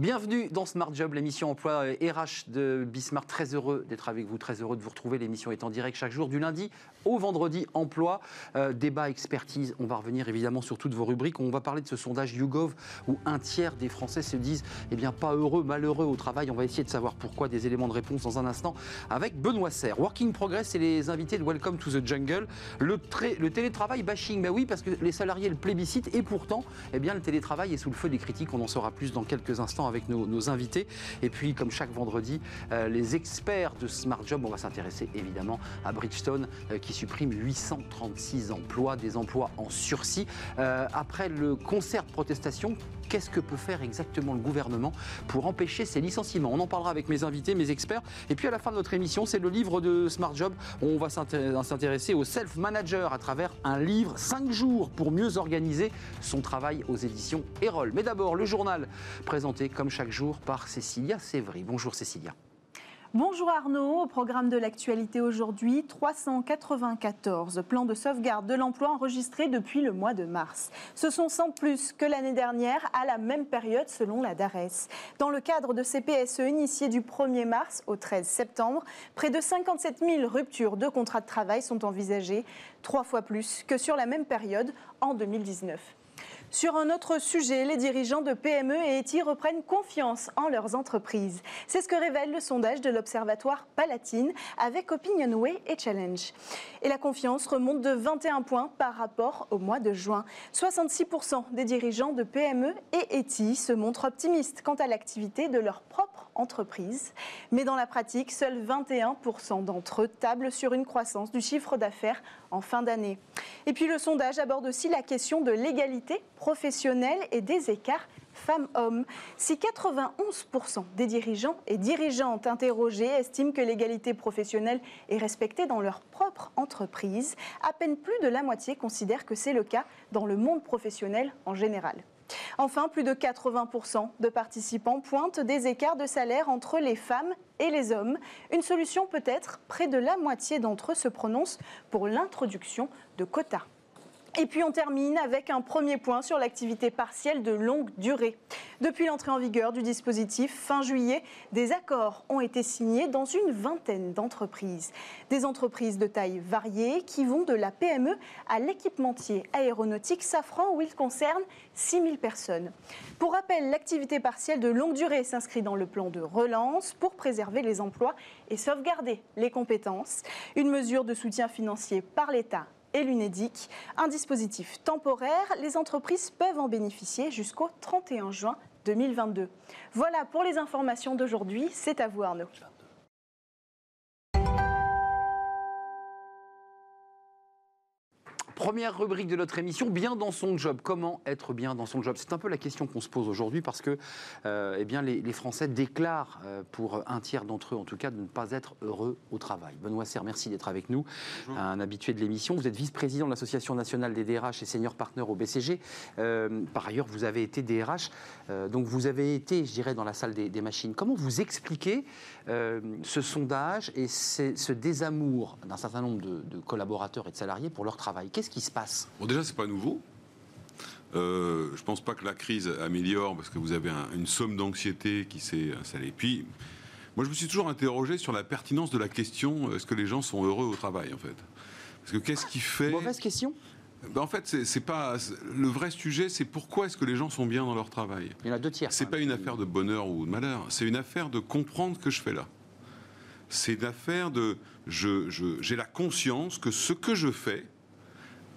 Bienvenue dans Smart Job, l'émission emploi RH de Bismarck. Très heureux d'être avec vous, très heureux de vous retrouver. L'émission est en direct chaque jour du lundi au vendredi. Emploi, euh, débat, expertise. On va revenir évidemment sur toutes vos rubriques. On va parler de ce sondage YouGov où un tiers des Français se disent eh bien, pas heureux, malheureux au travail. On va essayer de savoir pourquoi. Des éléments de réponse dans un instant avec Benoît Serre. Working Progress et les invités de Welcome to the Jungle. Le, le télétravail bashing, ben oui, parce que les salariés le plébiscitent et pourtant, eh bien, le télétravail est sous le feu des critiques. On en saura plus dans quelques instants avec nos, invités. Et puis, comme chaque vendredi, euh, les experts de Smart Job, on va s'intéresser évidemment à Bridgestone euh, qui supprime 836 emplois, des emplois en sursis. Euh, après le concert de protestation, qu'est-ce que peut faire exactement le gouvernement pour empêcher ces licenciements? On en parlera avec mes invités, mes experts. Et puis à la fin de notre émission, c'est le livre de Smart Job. On va s'intéresser au self-manager à travers un livre 5 jours pour mieux organiser son travail aux éditions Erol. Mais d'abord, le journal présenté comme chaque jour par Cécilia Sévry. Bonjour Cécilia. Bonjour Arnaud, au programme de l'actualité aujourd'hui, 394 plans de sauvegarde de l'emploi enregistrés depuis le mois de mars. Ce sont 100 plus que l'année dernière à la même période selon la DARES. Dans le cadre de ces PSE initiés du 1er mars au 13 septembre, près de 57 000 ruptures de contrats de travail sont envisagées, trois fois plus que sur la même période en 2019. Sur un autre sujet, les dirigeants de PME et ETI reprennent confiance en leurs entreprises. C'est ce que révèle le sondage de l'Observatoire Palatine avec Opinionway et Challenge. Et la confiance remonte de 21 points par rapport au mois de juin. 66% des dirigeants de PME et ETI se montrent optimistes quant à l'activité de leur propre entreprise. Mais dans la pratique, seuls 21% d'entre eux tablent sur une croissance du chiffre d'affaires en fin d'année. Et puis le sondage aborde aussi la question de l'égalité professionnelle et des écarts femmes-hommes. Si 91% des dirigeants et dirigeantes interrogées estiment que l'égalité professionnelle est respectée dans leur propre entreprise, à peine plus de la moitié considèrent que c'est le cas dans le monde professionnel en général. Enfin, plus de 80% de participants pointent des écarts de salaire entre les femmes et les hommes. Une solution peut-être, près de la moitié d'entre eux se prononcent pour l'introduction de quotas. Et puis on termine avec un premier point sur l'activité partielle de longue durée. Depuis l'entrée en vigueur du dispositif fin juillet, des accords ont été signés dans une vingtaine d'entreprises. Des entreprises de taille variée qui vont de la PME à l'équipementier aéronautique Safran où il concerne 6000 personnes. Pour rappel, l'activité partielle de longue durée s'inscrit dans le plan de relance pour préserver les emplois et sauvegarder les compétences. Une mesure de soutien financier par l'État et l'UNEDIC. Un dispositif temporaire, les entreprises peuvent en bénéficier jusqu'au 31 juin 2022. Voilà pour les informations d'aujourd'hui. C'est à vous Arnaud. Première rubrique de notre émission, bien dans son job. Comment être bien dans son job? C'est un peu la question qu'on se pose aujourd'hui parce que euh, eh bien, les, Français déclarent, euh, pour un tiers d'entre eux en tout cas, de ne pas être heureux au travail. Benoît Serre, merci d'être avec nous, un habitué de l'émission. Vous êtes vice-président de l'Association nationale des DRH et senior partner au BCG. Euh, par ailleurs, vous avez été DRH, donc vous avez été, je dirais, dans la salle des, machines. Comment vous expliquez ce sondage et ce désamour d'un certain nombre de, de, collaborateurs et de salariés pour leur travail? Qui se passe Bon, déjà, c'est pas nouveau. Euh, je pense pas que la crise améliore parce que vous avez une somme d'anxiété qui s'est installée. Puis, moi, je me suis toujours interrogé sur la pertinence de la question est-ce que les gens sont heureux au travail, en fait? Parce que qu'est-ce qui fait. Mauvaise question ben en fait, c'est pas le vrai sujet, c'est pourquoi est-ce que les gens sont bien dans leur travail? Il y en a deux tiers. C'est pas une affaire de bonheur ou de malheur, c'est une affaire de comprendre ce que je fais là. C'est une affaire de j'ai je, la conscience que ce que je fais,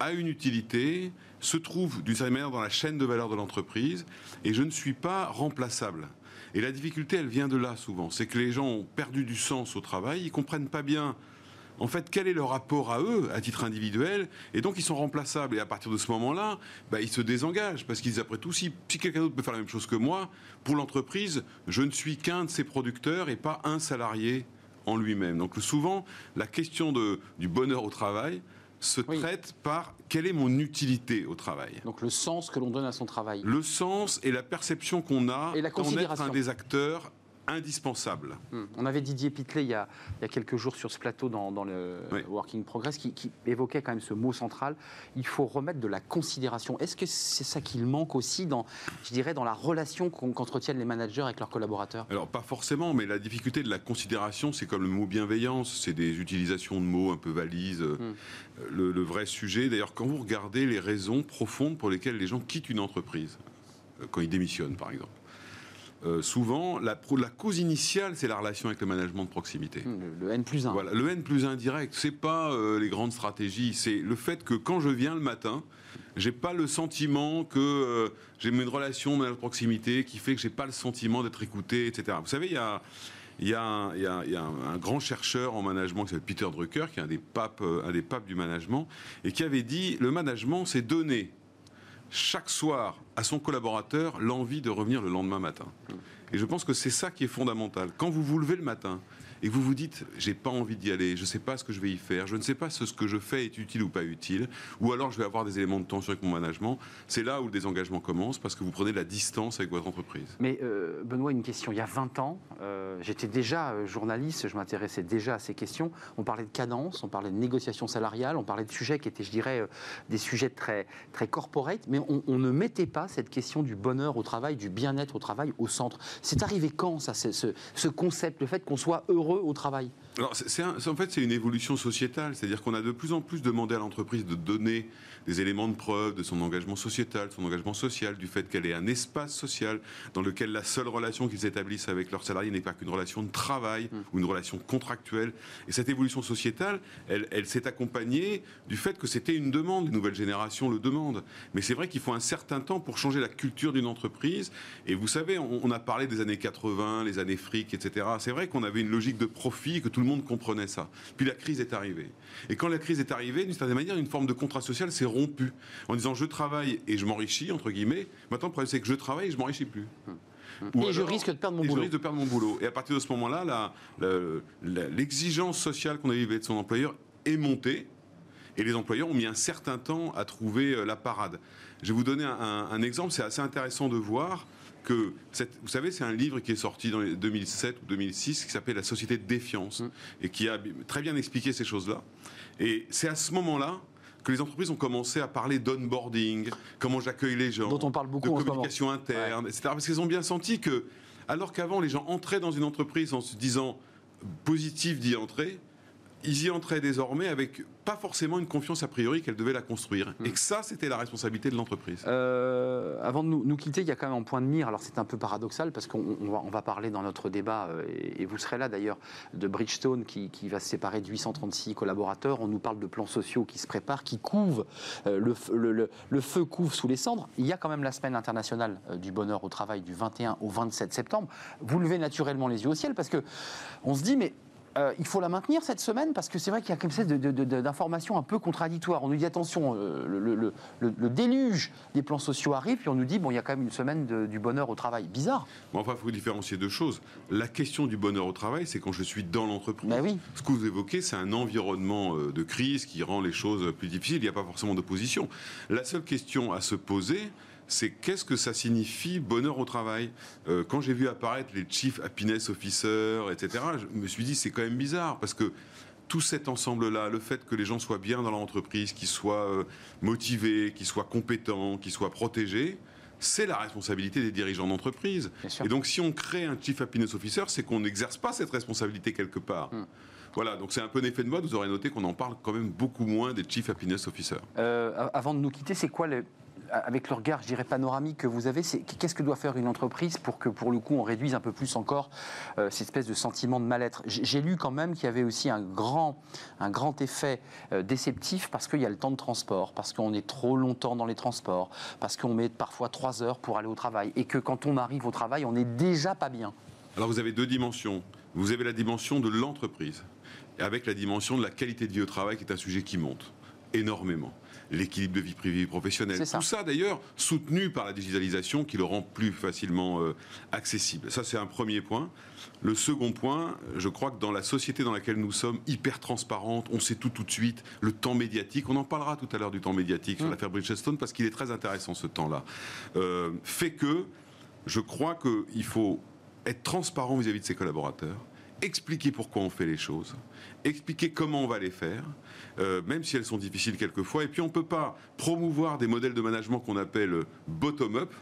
a une utilité, se trouve d'une certaine manière dans la chaîne de valeur de l'entreprise, et je ne suis pas remplaçable. Et la difficulté, elle vient de là souvent. C'est que les gens ont perdu du sens au travail, ils comprennent pas bien en fait, quel est leur rapport à eux, à titre individuel, et donc ils sont remplaçables. Et à partir de ce moment-là, bah, ils se désengagent, parce qu'ils après tout, si, si quelqu'un d'autre peut faire la même chose que moi, pour l'entreprise, je ne suis qu'un de ses producteurs et pas un salarié en lui-même. Donc souvent, la question du bonheur au travail, se traite par quelle est mon utilité au travail. Donc le sens que l'on donne à son travail. Le sens et la perception qu'on a d'en être un des acteurs indispensable. Hmm. On avait Didier Pitlet il y, a, il y a quelques jours sur ce plateau dans, dans le Oui. Working Progress qui, qui évoquait quand même ce mot central. Il faut remettre de la considération. Est-ce que c'est ça qu'il manque aussi dans, je dirais, dans la relation qu'entretiennent les managers avec leurs collaborateurs? Alors pas forcément, mais la difficulté de la considération, c'est comme le mot bienveillance, c'est des utilisations de mots un peu valises. Hmm. Euh, Le, le vrai sujet, d'ailleurs, quand vous regardez les raisons profondes pour lesquelles les gens quittent une entreprise, euh, quand ils démissionnent par exemple, euh, souvent la, cause initiale, c'est la relation avec le management de proximité. Hmm, le, le N plus 1. Voilà, le N plus indirect, c'est pas euh, les grandes stratégies, c'est le fait que quand je viens le matin, j'ai pas le sentiment que euh, j'ai une relation de proximité qui fait que j'ai pas le sentiment d'être écouté, etc. Vous savez, il y a il y a, un, il y a- il y a un- un grand chercheur en management qui s'appelle Peter Drucker, qui est un des papes, un des papes du management, et qui avait dit le management, c'est donner chaque soir à son collaborateur l'envie de revenir le lendemain matin. Et je pense que c'est ça qui est fondamental. Quand vous vous levez le matin et vous vous dites j'ai pas envie d'y aller, je sais pas ce que je vais y faire, je ne sais pas si ce que je fais est utile ou pas utile, ou alors je vais avoir des éléments de tension avec mon management, c'est là où le désengagement commence parce que vous prenez la distance avec votre entreprise. Mais euh, Benoît, une question. Il y a 20 ans, euh, j'étais déjà euh, journaliste, je m'intéressais déjà à ces questions. On parlait de cadence, on parlait de négociation salariale, on parlait de sujets qui étaient, je dirais, des sujets très, très corporate, mais on, ne mettait pas cette question du bonheur au travail, du bien-être au travail au centre. C'est arrivé quand, ça, ce concept, le fait qu'on soit heureux au travail en fait, c'est une évolution sociétale. C'est-à-dire qu'on a de plus en plus demandé à l'entreprise de donner des éléments de preuve de son engagement sociétal, de son engagement social, du fait qu'elle est un espace social dans lequel la seule relation qu'ils établissent avec leurs salariés n'est pas qu'une relation de travail ou une relation contractuelle. Et cette évolution sociétale, elle, elle s'est accompagnée du fait que c'était une demande. Les nouvelles générations le demandent. Mais c'est vrai qu'il faut un certain temps pour changer la culture d'une entreprise. Et vous savez, on, on a parlé des années 80, les années fric, etc. C'est vrai qu'on avait une logique de profit, que tout le monde comprenait ça. Puis la crise est arrivée. Et quand la crise est arrivée, d'une certaine manière, une forme de contrat social s'est rompue. En disant je travaille et je m'enrichis, entre guillemets. Maintenant, le problème, c'est que je travaille et je m'enrichis plus. Ou Et je risque de perdre mon et je boulot. risque de perdre mon boulot. Et à partir de ce moment-là, l'exigence sociale qu'on a élevée de son employeur est montée. Et les employeurs ont mis un certain temps à trouver euh, la parade. Je vais vous donner un, un- un exemple. C'est assez intéressant de voir que, cette- vous savez, c'est un livre qui est sorti dans les 2007 ou 2006 qui s'appelle La société de défiance et qui a très bien expliqué ces choses-là. Et c'est à ce moment-là que les entreprises ont commencé à parler d'onboarding, comment j'accueille les gens, Dont on parle beaucoup de en communication interne, etc. Parce qu'ils ont bien senti que, alors qu'avant les gens entraient dans une entreprise en se disant positif d'y entrer, ils y entraient désormais avec pas forcément une confiance a priori qu'elle devait la construire. Hmm. Et que ça, c'était la responsabilité de l'entreprise. Euh, avant de nous, nous quitter, il y a quand même un point de mire. Alors c'est un peu paradoxal parce qu'on on va, on va parler dans notre débat, euh, et, vous serez là d'ailleurs, de Bridgestone qui, qui va se séparer de 836 collaborateurs. On nous parle de plans sociaux qui se préparent, qui couvent, euh, le, f- le- le- le feu couvre sous les cendres. Il y a quand même la semaine internationale du bonheur au travail du 21 au 27 septembre. Vous levez naturellement les yeux au ciel parce que on se dit mais euh, il faut la maintenir cette semaine parce que c'est vrai qu'il y a comme ça d'informations un peu contradictoires. On nous dit attention, euh, le, le- le- le- le déluge des plans sociaux arrive, puis on nous dit bon, il y a quand même une semaine de- du bonheur au travail. Bizarre. Mais enfin, il faut différencier deux choses. La question du bonheur au travail, c'est quand je suis dans l'entreprise. Ben oui. Ce que vous évoquez, c'est un environnement euh, de crise qui rend les choses plus difficiles. Il n'y a pas forcément d'opposition. La seule question à se poser, c'est qu'est-ce que ça signifie bonheur au travail? Euh, Quand j'ai vu apparaître les Chief Happiness Officers, etc., je me suis dit c'est quand même bizarre parce que tout cet ensemble-là, le fait que les gens soient bien dans l'entreprise, qu'ils soient euh, motivés, qu'ils soient compétents, qu'ils soient protégés, c'est la responsabilité des dirigeants d'entreprise. Et donc si on crée un Chief Happiness Officer, c'est qu'on n'exerce pas cette responsabilité quelque part. Hmm. Voilà, donc c'est un peu un effet de mode. Vous aurez noté qu'on en parle quand même beaucoup moins des Chief Happiness Officers. Euh, avant de nous quitter, c'est quoi le avec le regard, je dirais, panoramique que vous avez, qu'est-ce que doit faire une entreprise pour que, pour le coup, on réduise un peu plus encore euh, cette espèce de sentiment de mal-être? J'ai j'ai lu quand même qu'il y avait aussi un grand, un grand effet euh, déceptif parce qu'il y a le temps de transport, parce qu'on est trop longtemps dans les transports, parce qu'on met parfois trois heures pour aller au travail, et que quand on arrive au travail, on n'est déjà pas bien. Alors vous avez deux dimensions. Vous avez la dimension de l'entreprise, avec la dimension de la qualité de vie au travail, qui est un sujet qui monte énormément. L'équilibre de vie privée et professionnelle. Ça. Tout ça, d'ailleurs, soutenu par la digitalisation qui le rend plus facilement euh, accessible. Ça, c'est un premier point. Le second point, je crois que dans la société dans laquelle nous sommes, hyper transparente, on sait tout tout de suite, le temps médiatique, on en parlera tout à l'heure du temps médiatique sur Mm. l'affaire Bridgestone, parce qu'il est très intéressant ce temps-là, euh, fait que je crois qu'il faut être transparent vis-à-vis de ses collaborateurs, expliquer pourquoi on fait les choses, expliquer comment on va les faire, euh, même si elles sont difficiles quelquefois. Et puis on ne peut pas promouvoir des modèles de management qu'on appelle bottom-up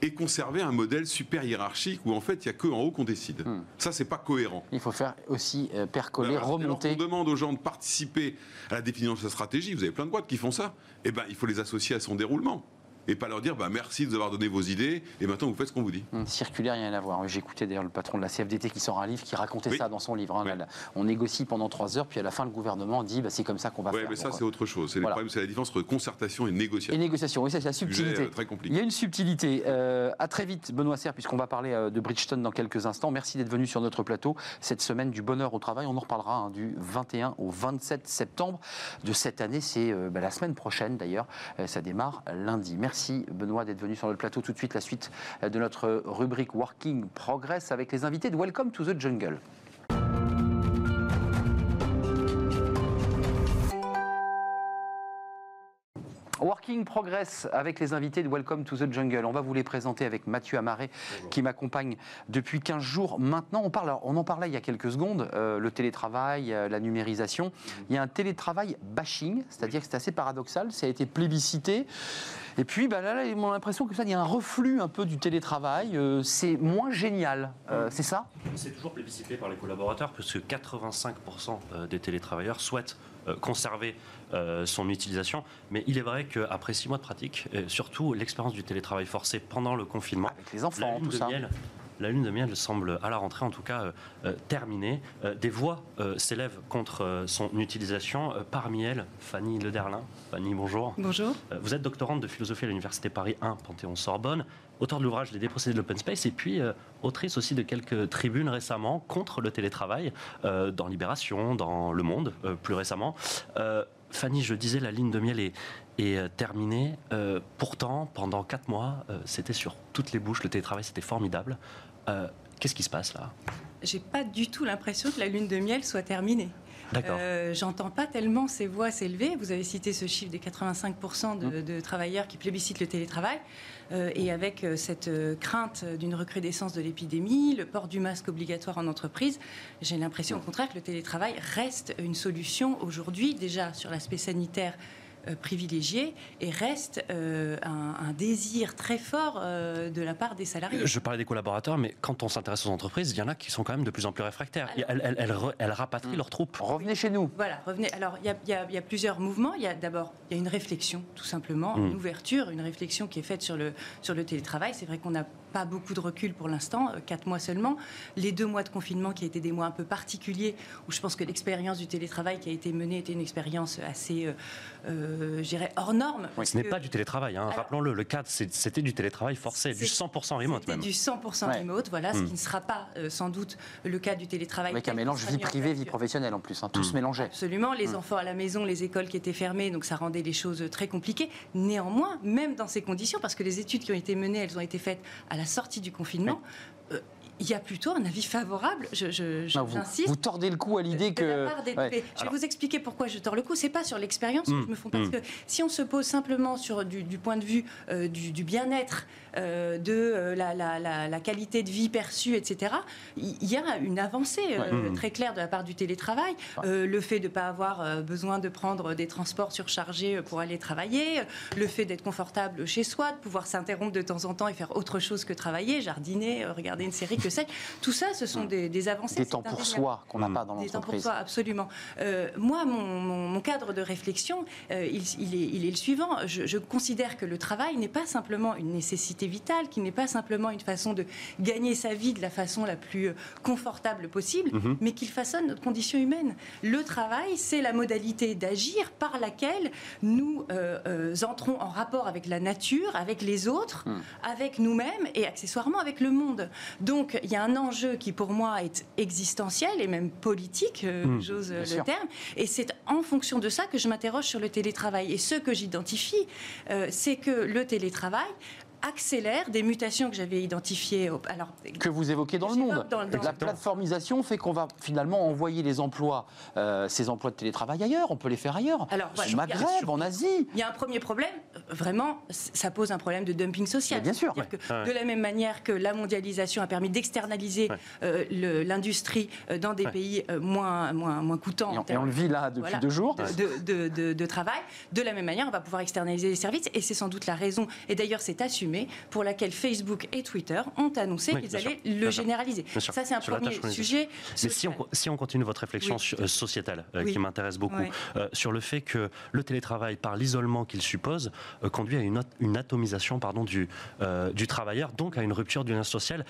et conserver un modèle super hiérarchique où en fait il n'y a que en haut qu'on décide. Hmm. Ça, c'est pas cohérent. Il faut faire aussi euh, percoler, Alors, remonter. On demande aux gens de participer à la définition de sa stratégie. Vous avez plein de boîtes qui font ça. Eh ben, il faut les associer à son déroulement et pas leur dire bah, merci de nous avoir donné vos idées et maintenant vous faites ce qu'on vous dit. Hum, circulaire, rien à voir. J'écoutais d'ailleurs le patron de la CFDT qui sort un livre qui racontait Oui. ça dans son livre. hein. Oui. Là, On négocie pendant trois heures, puis à la fin, le gouvernement dit bah, c'est comme ça qu'on va Oui, faire. mais ça c'est autre chose. C'est Voilà. la différence entre concertation et Et négociation. négociation, oui, c'est la Sujet, subtilité. euh, très Il compliqué. y a une subtilité. Euh, à très vite, Benoît Serre, puisqu'on va parler euh, de Bridgestone dans quelques instants. Merci d'être venu sur notre plateau cette semaine du bonheur au travail. On en reparlera hein, du 21 au 27 septembre de cette année. C'est euh, bah, la semaine prochaine d'ailleurs. Euh, ça démarre lundi. Merci Benoît d'être venu sur notre plateau. Tout de suite, la suite de notre rubrique Working Progress avec les invités de Welcome to the Jungle. Working Progress avec les invités de Welcome to the Jungle. On va vous les présenter avec Mathieu Amaré qui m'accompagne depuis 15 jours maintenant. On, parle, on en parlait il y a quelques secondes, euh, le télétravail, euh, la numérisation. Il y a un télétravail bashing, c'est-à-dire que c'est assez paradoxal, ça a été plébiscité. Et puis bah, là, là, on a l'impression que ça, il y a un reflux un peu du télétravail. euh, c'est moins génial, Euh, c'est ça? C'est toujours plébiscité par les collaborateurs puisque 85% euh, des télétravailleurs souhaitent conserver son utilisation. Mais il est vrai qu'après six mois de pratique, et surtout l'expérience du télétravail forcé pendant le confinement, Avec les la enfants, lune tout de ça. miel. La lune de miel semble, à la rentrée en tout cas, euh, euh, terminée. Euh, des voix euh, s'élèvent contre euh, son utilisation. Euh, parmi elles, Fanny Lederlin. Fanny, bonjour. Bonjour. Euh, Vous êtes doctorante de philosophie à l'Université Paris 1, Panthéon-Sorbonne, auteur de l'ouvrage Les dépossédés de l'open space, et puis euh, autrice aussi de quelques tribunes récemment contre le télétravail, euh, dans Libération, dans Le Monde, euh, plus récemment. Fanny, je disais, la ligne de miel est, euh, terminée. Euh, pourtant, pendant quatre mois, euh, c'était sur toutes les bouches, le télétravail, c'était formidable. Qu'est-ce qui se passe là? J'ai pas du tout l'impression que la lune de miel soit terminée. Euh, J'entends pas tellement ces voix s'élever. Vous avez cité ce chiffre des 85% de, Mmh. de travailleurs qui plébiscitent le télétravail. Euh, et avec euh, cette euh, crainte d'une recrudescence de l'épidémie, le port du masque obligatoire en entreprise, j'ai l'impression au contraire que le télétravail reste une solution aujourd'hui, déjà sur l'aspect sanitaire privilégié, et reste euh, un, un désir très fort euh, de la part des salariés. Je parlais des collaborateurs, mais quand on s'intéresse aux entreprises, il y en a qui sont quand même de plus en plus réfractaires. Alors- Elles, elles- elles re- elles rapatrient leurs troupes. Revenez chez nous. Voilà, revenez. Alors, il y a, y y plusieurs mouvements. Il y a d'abord, il y a une réflexion, tout simplement, Mm. une ouverture, une réflexion qui est faite sur le, sur le télétravail. C'est vrai qu'on n'a pas beaucoup de recul pour l'instant, euh, quatre mois seulement. Les deux mois de confinement qui étaient des mois un peu particuliers, où je pense que l'expérience du télétravail qui a été menée était une expérience assez, euh, euh, je dirais, hors norme. Oui, ce n'est pas du télétravail, hein. Rappelons-le. Le cadre, c'est- c'était du télétravail forcé, du C'est- 100% remote même. du 100% Ouais. remote, voilà, ce Mm. qui ne sera pas euh, sans doute le cas du télétravail. Avec un mélange vie privée, vie professionnelle en plus. hein, tout Mm. se mélangeait. Absolument, les Mm. enfants à la maison, les écoles qui étaient fermées, donc ça rendait les choses très compliquées. Néanmoins, même dans ces conditions, parce que les études qui ont été menées, elles ont été faites à la sortie du confinement, euh, il y a plutôt un avis favorable, je- je- je- Non, vous, tordez le cou à l'idée de que. la part des- Ouais. mais Je vais Alors- vous expliquer pourquoi je tords le cou. C'est pas sur l'expérience que Mm, je me fonds parce mm. que si on se pose simplement sur du, du point de vue euh, du, du bien-être, euh, de euh, la, la- la- la qualité de vie perçue, etc. Il y a une avancée euh, Ouais. Mm. très claire de la part du télétravail. Euh, le fait de ne pas avoir besoin de prendre des transports surchargés pour aller travailler, le fait d'être confortable chez soi, de pouvoir s'interrompre de temps en temps et faire autre chose que travailler, jardiner, regarder une série, que sais Tout ça, ce sont des, des avancées. Des c'est temps pour soi qu'on n'a Mm. pas dans Des temps pour l'entreprise. soi, absolument. Euh, moi, mon, mon- mon cadre de réflexion, euh, il, il est, il est le suivant. Je, je considère que le travail n'est pas simplement une nécessité vitale, qui n'est pas simplement une façon de gagner sa vie de la façon la plus euh, confortable possible, Mhm. mais qu'il façonne notre condition humaine. Le travail, c'est la modalité d'agir par laquelle nous euh, euh, entrons en rapport avec la nature, avec les autres, Mm. avec nous-mêmes et accessoirement avec le monde. Donc il y a un enjeu qui pour moi est existentiel et même politique, euh, Mm, j'ose le sûr. terme. Et c'est en fonction de ça que je m'interroge sur le télétravail. Et ce que j'identifie, euh, c'est que le télétravail accélère des mutations que j'avais identifiées. Alors, que vous évoquez dans le monde. Dans, dans, la plateformisation fait qu'on va finalement envoyer les emplois, euh, ces emplois de télétravail ailleurs. On peut les faire ailleurs. Alors, Au Maghreb, en Asie. Il y a un premier problème. Vraiment, ça pose un problème de dumping social. bien sûr. Que, De la même manière que la mondialisation a permis d'externaliser euh, l'industrie euh, dans des pays euh, moins, moins, moins coûtants. Et on, le vit là depuis deux jours. De, de, de, travail. De la même manière, on va pouvoir externaliser les services. Et c'est sans doute la raison, et d'ailleurs c'est assumé, pour laquelle Facebook et Twitter ont annoncé qu'ils allaient le généraliser. Ça, c'est un premier sujet. Mais si on, si on, continue votre réflexion sociétale, qui m'intéresse beaucoup, sur le fait que le télétravail, par l'isolement qu'il suppose, conduit à une, une atomisation pardon, du, du travailleur, donc à une rupture du lien social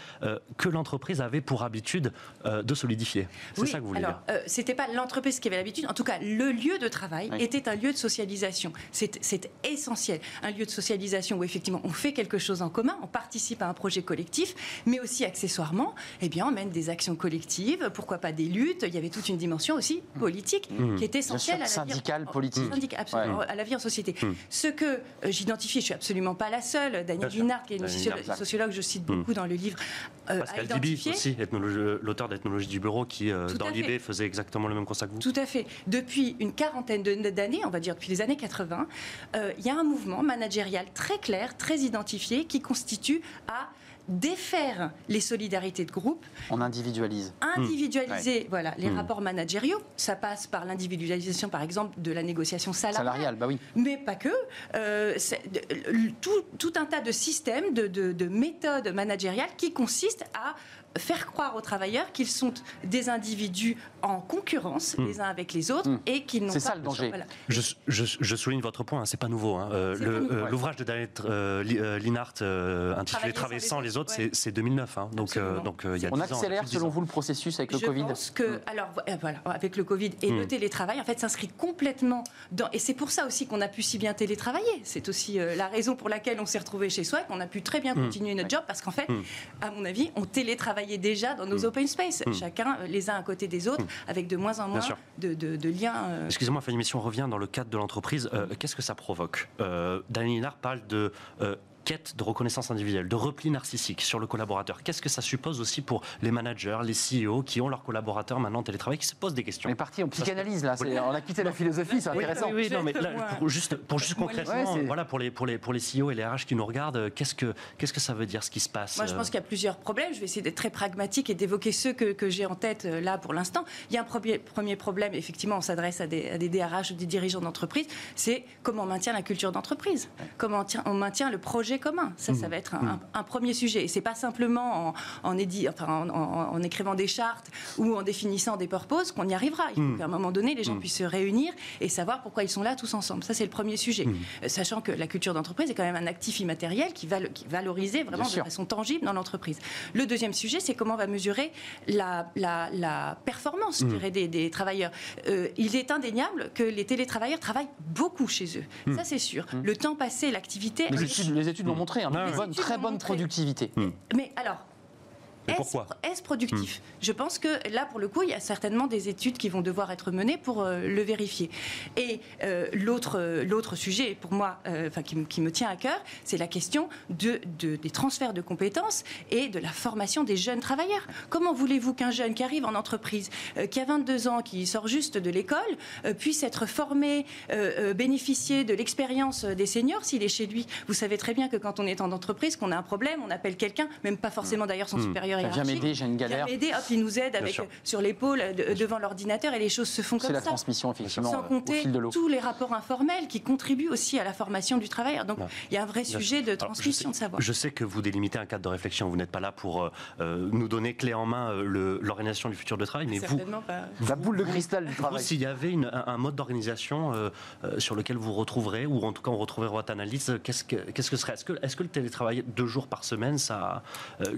que l'entreprise avait pour habitude de solidifier. C'est ça que vous voulez alors, dire? C'était pas l'entreprise qui avait l'habitude, en tout cas, le lieu de travail était un lieu de socialisation. C'est essentiel. Un lieu de socialisation où effectivement on fait quelque chose en commun, on participe à un projet collectif, mais aussi accessoirement, eh bien, on mène des actions collectives, pourquoi pas des luttes. Il y avait toute une dimension aussi politique mmh. qui est essentielle à la syndicale, politique. absolument, à la vie en société. Mmh. Ce que euh, j'identifie, je suis absolument pas la seule. Daniel Linard, qui est une sociologue, que je cite beaucoup mmh. dans le livre, euh, Pascal Dibi aussi, l'auteur d'Ethnologie du bureau, qui euh, dans l'IB faisait exactement le même constat que vous. Tout à fait. Depuis une quarantaine d'années, on va dire depuis les années 80, il y a un mouvement managérial très clair, très identifié, qui constitue à défaire les solidarités de groupe. On individualise. Individualiser, voilà, les hmm. rapports managériaux. Ça passe par l'individualisation, par exemple, de la négociation salariale. Salariale, bah oui. Mais pas que. Euh, tout, tout, un tas de systèmes, de, de, de méthodes managériales qui consistent à faire croire aux travailleurs qu'ils sont des individus en concurrence hmm. les uns avec les autres hmm. et qu'ils n'ont pas. C'est ça le danger. Je, je, souligne votre point, hein, c'est pas nouveau. Hein. Euh, euh, l'ouvrage de Daniel euh, Linhart intitulé Travailler sans les autres, c'est 2009. Hein. donc, donc il y a On accélère selon vous le processus avec le je Covid. Pense que, alors voilà, avec le Covid et le télétravail, en fait, s'inscrit complètement dans. Et c'est pour ça aussi qu'on a pu si bien télétravailler. C'est aussi la raison pour laquelle on s'est retrouvé chez soi et qu'on a pu très bien continuer notre job parce qu'en fait, à mon avis, on télétravaille déjà dans nos mm. open space, mm. chacun euh, les uns à côté des autres, mm. avec de moins en moins de, liens. Euh. Excusez-moi, Fanny, si on revient dans le cadre de l'entreprise, euh, qu'est-ce que ça provoque? Euh, Daniel Linard parle de quête de reconnaissance individuelle, de repli narcissique sur le collaborateur. Qu'est-ce que ça suppose aussi pour les managers, les CEO qui ont leurs collaborateurs maintenant en télétravail, qui se posent des questions On est parti en psychanalyse là, on a quitté la philosophie, c'est intéressant. Oui, non, mais pour juste, pour juste concrètement, voilà, pour les, pour, les, pour les CEO et les RH qui nous regardent, qu'est-ce que, qu'est-ce que ça veut dire ce qui se passe Moi je pense qu'il y a plusieurs problèmes, je vais essayer d'être très pragmatique et d'évoquer ceux que, que j'ai en tête euh, là pour l'instant. Il y a un premier, premier problème, effectivement on s'adresse à des, à des DRH ou des dirigeants d'entreprise, c'est comment on maintient la culture d'entreprise, comment on maintient le projet commun. Ça, ça va être un, un, premier sujet. Et c'est pas simplement en, en, enfin, en, écrivant des chartes ou en définissant des purposes qu'on y arrivera. Il faut mm. qu'à un moment donné, les gens puissent se réunir et savoir pourquoi ils sont là tous ensemble. Ça, c'est le premier sujet. Euh, sachant que la culture d'entreprise est quand même un actif immatériel qui va qui valorisé vraiment de façon tangible dans l'entreprise. Le deuxième sujet, c'est comment on va mesurer la, la, performance des, des, travailleurs. Euh, il est indéniable que les télétravailleurs travaillent beaucoup chez eux. Ça, c'est sûr. Le temps passé, l'activité. Les études l'ont montré. Hein très bonne productivité. Mais alors, est-ce productif hmm. Je pense que là, pour le coup, il y a certainement des études qui vont devoir être menées pour euh, le vérifier. Et euh, l'autre, euh, l'autre sujet, pour moi, enfin, qui, qui, me tient à cœur, c'est la question de, des transferts de compétences et de la formation des jeunes travailleurs. Comment voulez-vous qu'un jeune qui arrive en entreprise, qui a 22 ans, qui sort juste de l'école, puisse être formé, bénéficier de l'expérience des seniors s'il est chez lui? Vous savez très bien que quand on est en entreprise, qu'on a un problème, on appelle quelqu'un, même pas forcément d'ailleurs son hmm. supérieur Viens m'aider, j'ai une galère. Viens m'aider, hop, il nous aide avec, sur l'épaule, devant l'ordinateur, et les choses se font comme ça. C'est la transmission, effectivement, Sans compter tous les rapports informels qui contribuent aussi à la formation du travailleur. Donc, il y a un vrai sujet de transmission de savoir. Je sais que vous délimitez un cadre de réflexion. Vous n'êtes pas là pour euh, euh, nous donner clé en main euh, l'organisation du futur de travail, mais vous, pas. la boule de cristal du travail. S'il y avait un, mode d'organisation sur lequel vous retrouverez, ou en tout cas on retrouverait votre analyse, qu'est-ce que, qu'est-ce que serait? Est-ce que, est -ce que le télétravail deux jours par semaine, ça,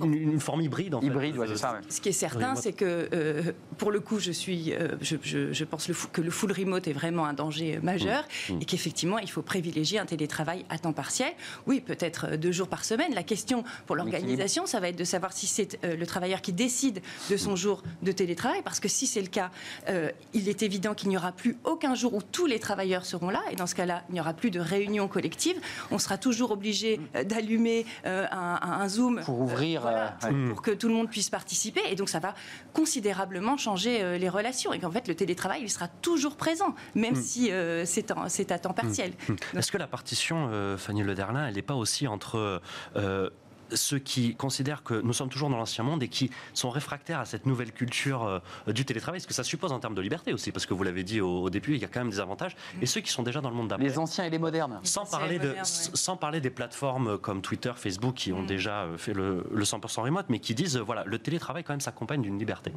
une, une forme hybride hybride. En fait. Hybride, ouais, c'est ça. ouais. Ce qui est certain, c'est que euh, pour le coup, je suis, euh, je, je- je pense le fou- que le full remote est vraiment un danger euh, majeur Mmh. et qu'effectivement, il faut privilégier un télétravail à temps partiel. Oui, peut-être deux jours par semaine. La question pour l'organisation, ça va être de savoir si c'est euh, le travailleur qui décide de son jour de télétravail, parce que si c'est le cas, euh, il est évident qu'il n'y aura plus aucun jour où tous les travailleurs seront là, et dans ce cas-là, il n'y aura plus de réunion collective. On sera toujours obligé euh, d'allumer euh, un, un- un Zoom Pour ouvrir, voilà, euh, ouais. pour que tout le monde puisse participer. Et donc, ça va considérablement changer euh, les relations. Et qu'en fait, le télétravail, il sera toujours présent, même si euh, c'est en- c'est à temps partiel. Est-ce que la partition, euh, Fanny Lederlin, elle n'est pas aussi entre euh, ceux qui considèrent que nous sommes toujours dans l'ancien monde et qui sont réfractaires à cette nouvelle culture euh, du télétravail, ce que ça suppose en termes de liberté aussi, parce que vous l'avez dit au, au début, il y a quand même des avantages, et ceux qui sont déjà dans le monde d'après. Les anciens et les modernes. Sans parler, de, modernes, s- ouais. sans parler des plateformes comme Twitter, Facebook qui ont Mm. déjà euh, fait le, le 100% remote, mais qui disent euh, voilà, le télétravail quand même s'accompagne d'une liberté.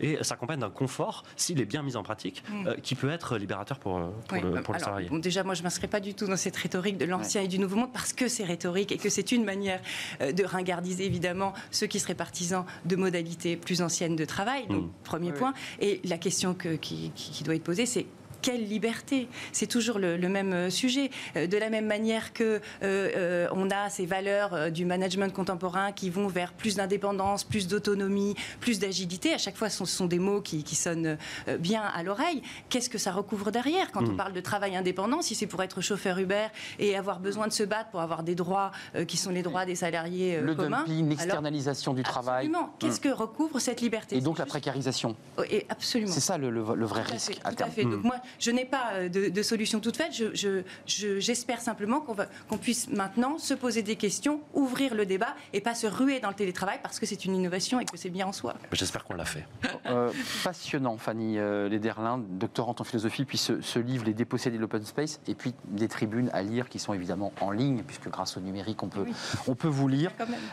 Et s'accompagne d'un confort, s'il est bien mis en pratique, euh, qui peut être libérateur pour, euh, pour Oui, le, pour salarié. bon, déjà, moi, je ne m'inscris pas du tout dans cette rhétorique de l'ancien et du nouveau monde parce que c'est rhétorique et que c'est une manière euh, de ringardiser évidemment ceux qui seraient partisans de modalités plus anciennes de travail. Donc, Mm. premier Oui. point. Et la question que- qui, qui- qui doit être posée, c'est quelle liberté C'est toujours le, le même euh, sujet. Euh, De la même manière que euh, on a ces valeurs du management contemporain qui vont vers plus d'indépendance, plus d'autonomie, plus d'agilité. À chaque fois, ce sont, des mots qui, qui sonnent bien à l'oreille. Qu'est-ce que ça recouvre derrière quand on parle de travail indépendant Si c'est pour être chauffeur Uber et avoir besoin de se battre pour avoir des droits euh, qui sont les droits des salariés euh, Le communs. dumping, alors, l'externalisation du travail. Absolument. Qu'est-ce que recouvre cette liberté? Et donc la précarisation. Oh, et absolument. C'est ça le, le- le vrai Tout à risque fait, à tout à terme. Donc moi, je n'ai pas euh, de, de solution toute faite. Je- je- je- J'espère simplement qu'on puisse maintenant se poser des questions, ouvrir le débat et pas se ruer dans le télétravail parce que c'est une innovation et que c'est bien en soi. J'espère qu'on l'a fait. Euh, passionnant, Fanny euh, Lederlin, doctorante en philosophie, puis ce, ce livre, Les dépossédés de l'open space, et puis des tribunes à lire qui sont évidemment en ligne, puisque grâce au numérique, on peut, Oui. on peut vous lire.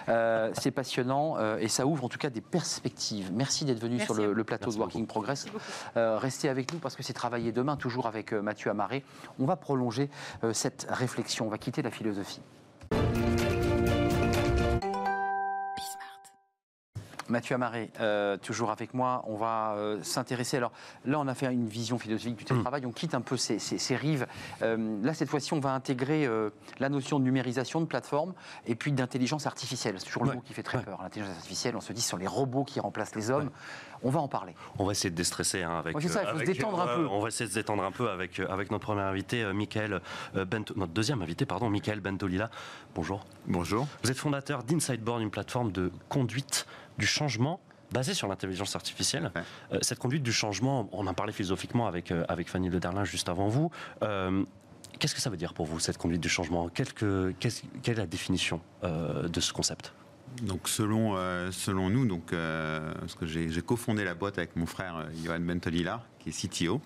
Euh, c'est passionnant euh, et ça ouvre en tout cas des perspectives. Merci d'être venu Merci sur le, plateau Merci de Working Progress. Beaucoup. Euh, restez avec nous parce que c'est travailler demain, toujours avec euh, Mathieu Amaré. On va prolonger euh, cette réflexion, on va quitter la philosophie. Mathieu Amaré, euh, toujours avec moi. On va euh, s'intéresser. Alors là, on a fait une vision philosophique du télétravail. On quitte un peu ces, ces- ces rives. Euh, là, cette fois-ci, on va intégrer euh, la notion de numérisation, de plateforme, et puis d'intelligence artificielle. C'est toujours le Ouais. mot qui fait très Ouais. peur. L'intelligence artificielle, on se dit, ce sont les robots qui remplacent les hommes. On va en parler. On va essayer de déstresser hein, avec. Ouais, c'est ça, il faut se détendre un peu. On va essayer de se détendre un peu avec, avec notre premier invité, euh, Michael euh, Bento, notre deuxième invité, pardon, Michael Bentolila. Bonjour. Bonjour. Vous êtes fondateur d'Insideboard, une plateforme de conduite du changement basée sur l'intelligence artificielle. Ouais. Euh, cette conduite du changement, on en parlait philosophiquement avec, euh, avec Fanny Lederlin juste avant vous. Euh, Qu'est-ce que ça veut dire pour vous, cette conduite du changement? Quelle que- qu'est-ce- Quelle est la définition euh, de ce concept? Donc selon, euh, selon nous, donc, euh, parce que j'ai cofondé la boîte avec mon frère Johan Bentolila, qui est CTO,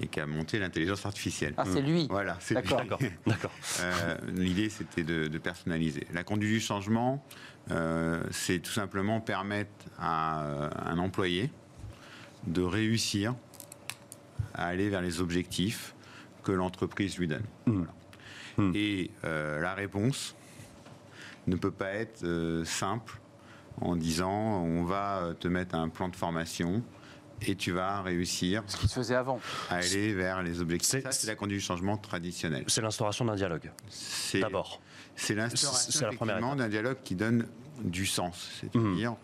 et qui a monté l'intelligence artificielle. Ah, c'est lui. Voilà, c'est lui. D'accord. D'accord. Euh, L'idée, c'était de, de personnaliser. La conduite du changement, euh, c'est tout simplement permettre à euh, un employé de réussir à aller vers les objectifs que l'entreprise lui donne. Mm. Voilà. Mm. Et euh, la réponse ne peut pas être euh, simple en disant on va te mettre un plan de formation et tu vas réussir Ce qui se faisait avant. à aller vers les objectifs. C'est- Ça, c'est la conduite du changement traditionnelle. C'est l'instauration d'un dialogue, C'est- d'abord. c'est C'est l'instauration la première effectivement, étape. d'un dialogue qui donne du sens. C'est-à-dire,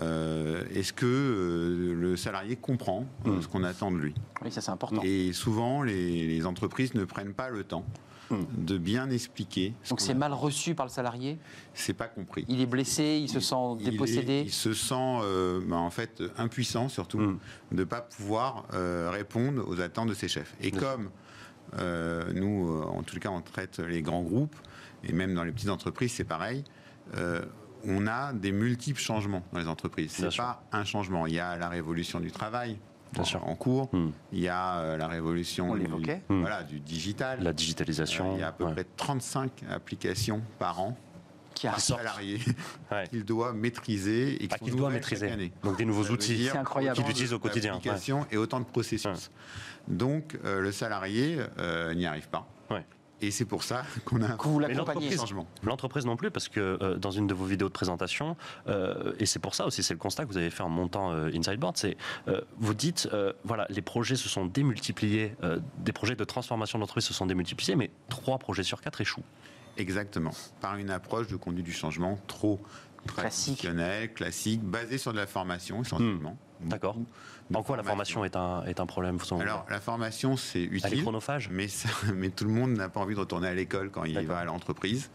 euh, est-ce que euh, le salarié comprend euh, Mhm. ce qu'on attend de lui? Oui, ça c'est important. Et souvent, les, les entreprises ne prennent pas le temps Mhm. De bien expliquer. ce Donc c'est mal reçu par le salarié. C'est pas compris. Il est blessé, il se sent Il est- dépossédé. Il, se sent euh, bah, en fait impuissant surtout Mm. de ne pas pouvoir euh, répondre aux attentes de ses chefs. Et comme euh, nous, en tout cas, on traite les grands groupes et même dans les petites entreprises, c'est pareil. euh, on a des multiples changements dans les entreprises. C'est sûr. pas un changement. Il y a la révolution du travail Bien en, sûr. en cours. Mm. Il y a euh, la révolution On du, l'évoquait. Mm. voilà, du digital. La digitalisation. Euh, il y a à peu ouais. près 35 applications par an Qui par salarié Ouais. qu'il doit maîtriser et Ah, qu'il doit maîtriser. année. Donc des nouveaux Ça outils. dire C'est incroyable. Qu'il utilise au quotidien, ouais. d'applications Et autant de processus. Donc euh, le salarié euh, n'y arrive pas. Et c'est pour ça qu'on a Que vous l'accompagnez. l'entreprise- changement. L'entreprise non plus, parce que euh, dans une de vos vidéos de présentation, euh, et c'est pour ça aussi, c'est le constat que vous avez fait en montant euh, Inside Board, c'est euh, vous dites, euh, voilà, les projets se sont démultipliés, euh, des projets de transformation d'entreprise se sont démultipliés, mais trois projets sur quatre échouent. Exactement. Par une approche de conduite du changement trop traditionnelle, classique, basée sur de la formation essentiellement. D'accord. En quoi la formation est un, est un problème Alors, la formation, c'est Elle est utile. chronophage? Mais, ça- mais tout le monde n'a pas envie de retourner à l'école quand il va à l'entreprise.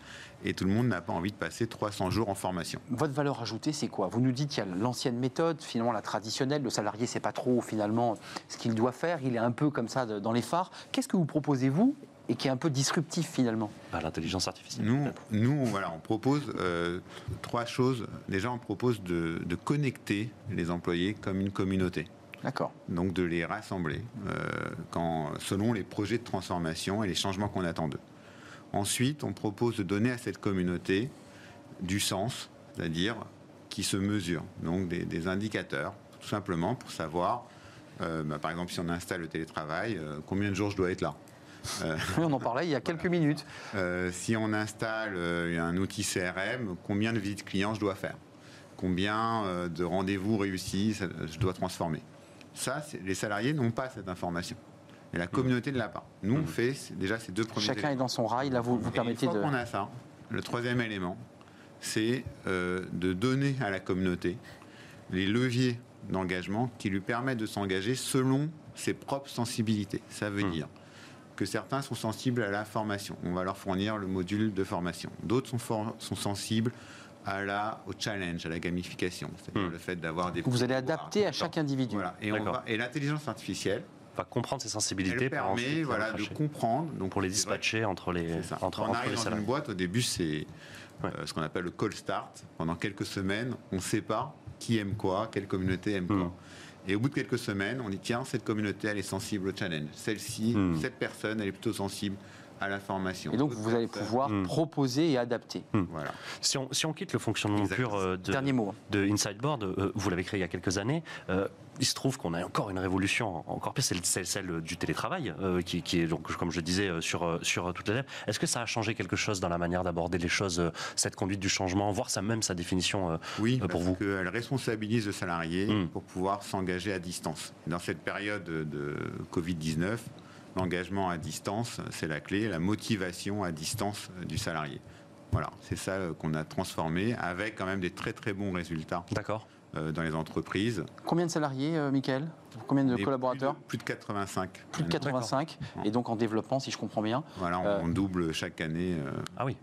Et tout le monde n'a pas envie de passer 300 jours en formation. Votre valeur ajoutée, c'est quoi? Vous nous dites qu'il y a l'ancienne méthode, finalement la traditionnelle. Le salarié, c'est pas trop finalement ce qu'il doit faire. Il est un peu comme ça dans les phares. Qu'est-ce que vous proposez vous et qui est un peu disruptif finalement Bah, L'intelligence artificielle. Nous, voilà, on propose euh, trois choses. Déjà, on propose de, de connecter les employés comme une communauté. D'accord. Donc de les rassembler euh, quand, selon les projets de transformation et les changements qu'on attend d'eux. Ensuite, on propose de donner à cette communauté du sens, c'est-à-dire qui se mesure, donc des, des indicateurs, tout simplement pour savoir, euh, bah, par exemple, si on installe le télétravail, euh, combien de jours je dois être là Euh, Oui, on en parlait il y a quelques minutes. euh, si on installe euh, un outil CRM, combien de visites clients je dois faire? Combien de rendez-vous réussis je dois transformer? Ça, les salariés n'ont pas cette information. Et la communauté ne l'a pas. Nous, on fait c'est- déjà ces deux premiers Chacun est dans son rail. Là, vous, vous Et permettez de. qu'on a ça, le troisième élément, c'est euh, de donner à la communauté les leviers d'engagement qui lui permettent de s'engager selon ses propres sensibilités. Ça veut dire que certains sont sensibles à la formation. On va leur fournir le module de formation. D'autres sont, for- sont sensibles à la, au challenge, à la gamification, c'est-à-dire Hmm. le fait d'avoir des... Vous allez adapter à chaque individu. Voilà. Et, l'intelligence artificielle, Va comprendre ses sensibilités elle pour permet ensuite voilà, de comprendre. Donc pour les dispatcher entre les, ça. entre, on entre arrive les dans salariés. une boîte, au début, c'est Ouais. euh, ce qu'on appelle le call start. Pendant quelques semaines, on ne sait pas qui aime quoi, quelle communauté aime Hmm. quoi. Et au bout de quelques semaines, on dit tiens, cette communauté, elle est sensible au challenge. Celle-ci, Hmm. cette personne, elle est plutôt sensible à la formation. Et donc, vous allez pouvoir Hmm. proposer et adapter. Voilà. Si on, si on quitte le fonctionnement Exactement. pur euh, de, Dernier mot. de Inside Board, euh, vous l'avez créé il y a quelques années. euh, il se trouve qu'on a encore une révolution, encore plus, c'est c'est celle du télétravail, euh, qui, qui est, donc, comme je disais, euh, sur, euh, sur toutes les lèvres. Est-ce que ça a changé quelque chose dans la manière d'aborder les choses, cette conduite du changement, voire ça, même sa définition Oui, pour parce vous. qu'elle responsabilise le salarié Hmm. pour pouvoir s'engager à distance. Dans cette période de Covid-19, l'engagement à distance, c'est la clé, la motivation à distance du salarié. Voilà, c'est ça qu'on a transformé avec quand même des très très bons résultats D'accord dans les entreprises. Combien de salariés, euh, Michael? Combien de collaborateurs plus de, plus de 85. Plus de maintenant. 85. Et donc en développement, si je comprends bien. Voilà, on, Euh, on double chaque année. euh, Ah oui,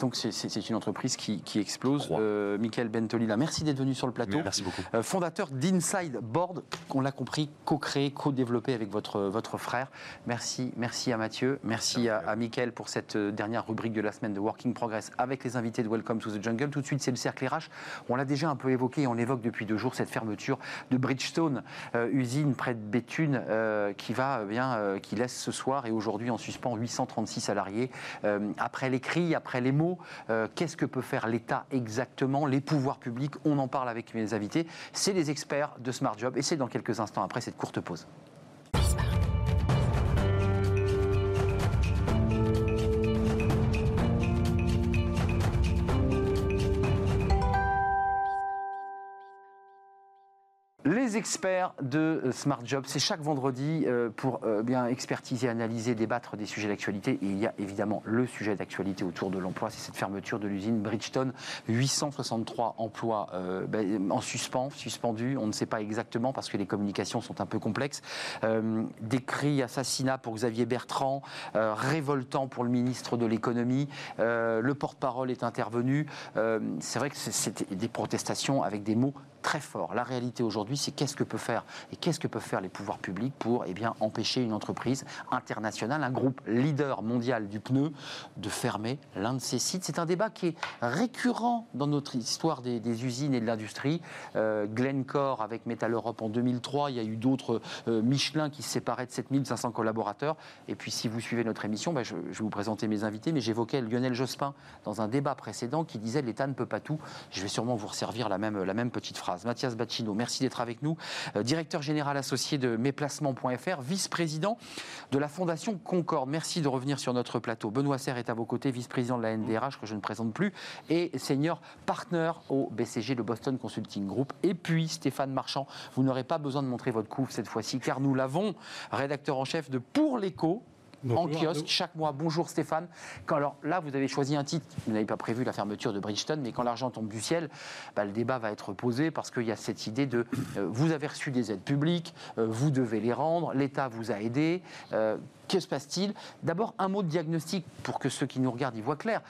Donc c'est- une entreprise qui, qui explose. Euh, Michael Bentolila, merci d'être venu sur le plateau. merci beaucoup. Euh, fondateur d'Inside Board, qu'on l'a compris, co-créé, co-développé avec votre, votre frère. Merci, merci à Mathieu, merci à, à Mickaël pour cette dernière rubrique de la semaine de Working Progress avec les invités de Welcome to the Jungle. Tout de suite, c'est le cercle RH. On l'a déjà un peu évoqué et on l'évoque depuis deux jours, cette fermeture de Bridgestone, euh, usine près de Béthune, euh, qui va euh, bien, euh, qui laisse ce soir et aujourd'hui en suspens 836 salariés. Après les cris, après les mots, qu'est-ce que peut faire l'État exactement, les pouvoirs publics On en parle avec mes invités. C'est les experts de Smart Job et c'est dans quelques instants après cette courte pause. Experts de euh, Smart Job, c'est chaque vendredi euh, pour euh, bien expertiser, analyser, débattre des sujets d'actualité. Et il y a évidemment le sujet d'actualité autour de l'emploi, c'est cette fermeture de l'usine Bridgestone. 863 emplois ben, en suspens, suspendus, on ne sait pas exactement parce que les communications sont un peu complexes. Des cris assassinats pour Xavier Bertrand, révoltant pour le ministre de l'économie. Le porte-parole est intervenu. C'est vrai que c'était des protestations avec des mots très forts. La réalité aujourd'hui, c'est qu'est-ce que peut faire et qu'est-ce que peuvent faire les pouvoirs publics pour eh bien, empêcher une entreprise internationale, un groupe leader mondial du pneu, de fermer l'un de ses sites? C'est un débat qui est récurrent dans notre histoire des, usines et de l'industrie. Euh, Glencore avec Metal Europe en 2003, il y a eu d'autres, euh, Michelin qui se séparait de 7500 collaborateurs. Et puis si vous suivez notre émission, ben, je, vais vous présenter mes invités, mais j'évoquais Lionel Jospin dans un débat précédent qui disait l'État ne peut pas tout. Je vais sûrement vous resservir la même petite phrase. Phrase. Mathias Bacchino, merci d'être avec nous, euh, directeur général associé de mesplacements.fr, vice-président de la Fondation Concorde. Merci de revenir sur notre plateau. Benoît Serre est à vos côtés, vice-président de la NDRH, que je ne présente plus, et senior partner au BCG, le Boston Consulting Group. Et puis Stéphane Marchand, vous n'aurez pas besoin de montrer votre couve cette fois-ci, car nous l'avons, rédacteur en chef de Pour l'écho, en kiosque chaque mois. Bonjour Stéphane. Quand, alors là, vous avez choisi un titre, vous n'avez pas prévu la fermeture de Bridgestone, mais quand l'argent tombe du ciel, bah, le débat va être posé parce qu'il y a cette idée de euh, vous avez reçu des aides publiques, euh, vous devez les rendre, l'État vous a aidé. Euh, que se passe-t-il? D'abord, un mot de diagnostic pour que ceux qui nous regardent y voient clair.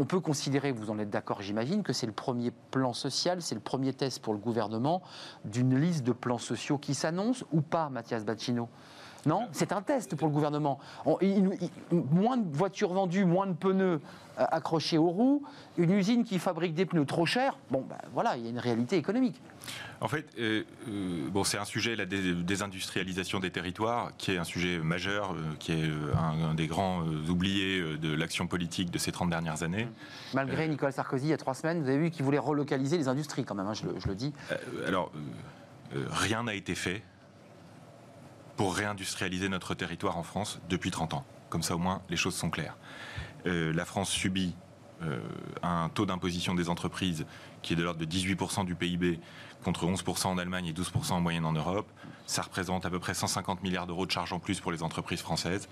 On peut considérer, vous en êtes d'accord j'imagine, que c'est le premier plan social, c'est le premier test pour le gouvernement d'une liste de plans sociaux qui s'annonce ou pas, Mathias Bacchino non, c'est un test pour le gouvernement. moins de voitures vendues, moins de pneus euh, accrochés aux roues, une usine qui fabrique des pneus trop chers. Bon, ben voilà, il y a une réalité économique. En fait, euh, euh, bon, c'est un sujet, la désindustrialisation des territoires, qui est un sujet majeur, qui est un, des grands oubliés de l'action politique de ces 30 dernières années. Malgré Nicolas Sarkozy, il y a trois semaines, vous avez vu qu'il voulait relocaliser les industries quand même, hein, je, le, je, le, dis. alors, rien n'a été fait pour réindustrialiser notre territoire en France depuis 30 ans. Comme ça, au moins, les choses sont claires. Euh, la France subit euh, un taux d'imposition des entreprises qui est de l'ordre de 18% du PIB contre 11% en Allemagne et 12% en moyenne en Europe. Ça représente à peu près 150 milliards d'euros de charges en plus pour les entreprises françaises.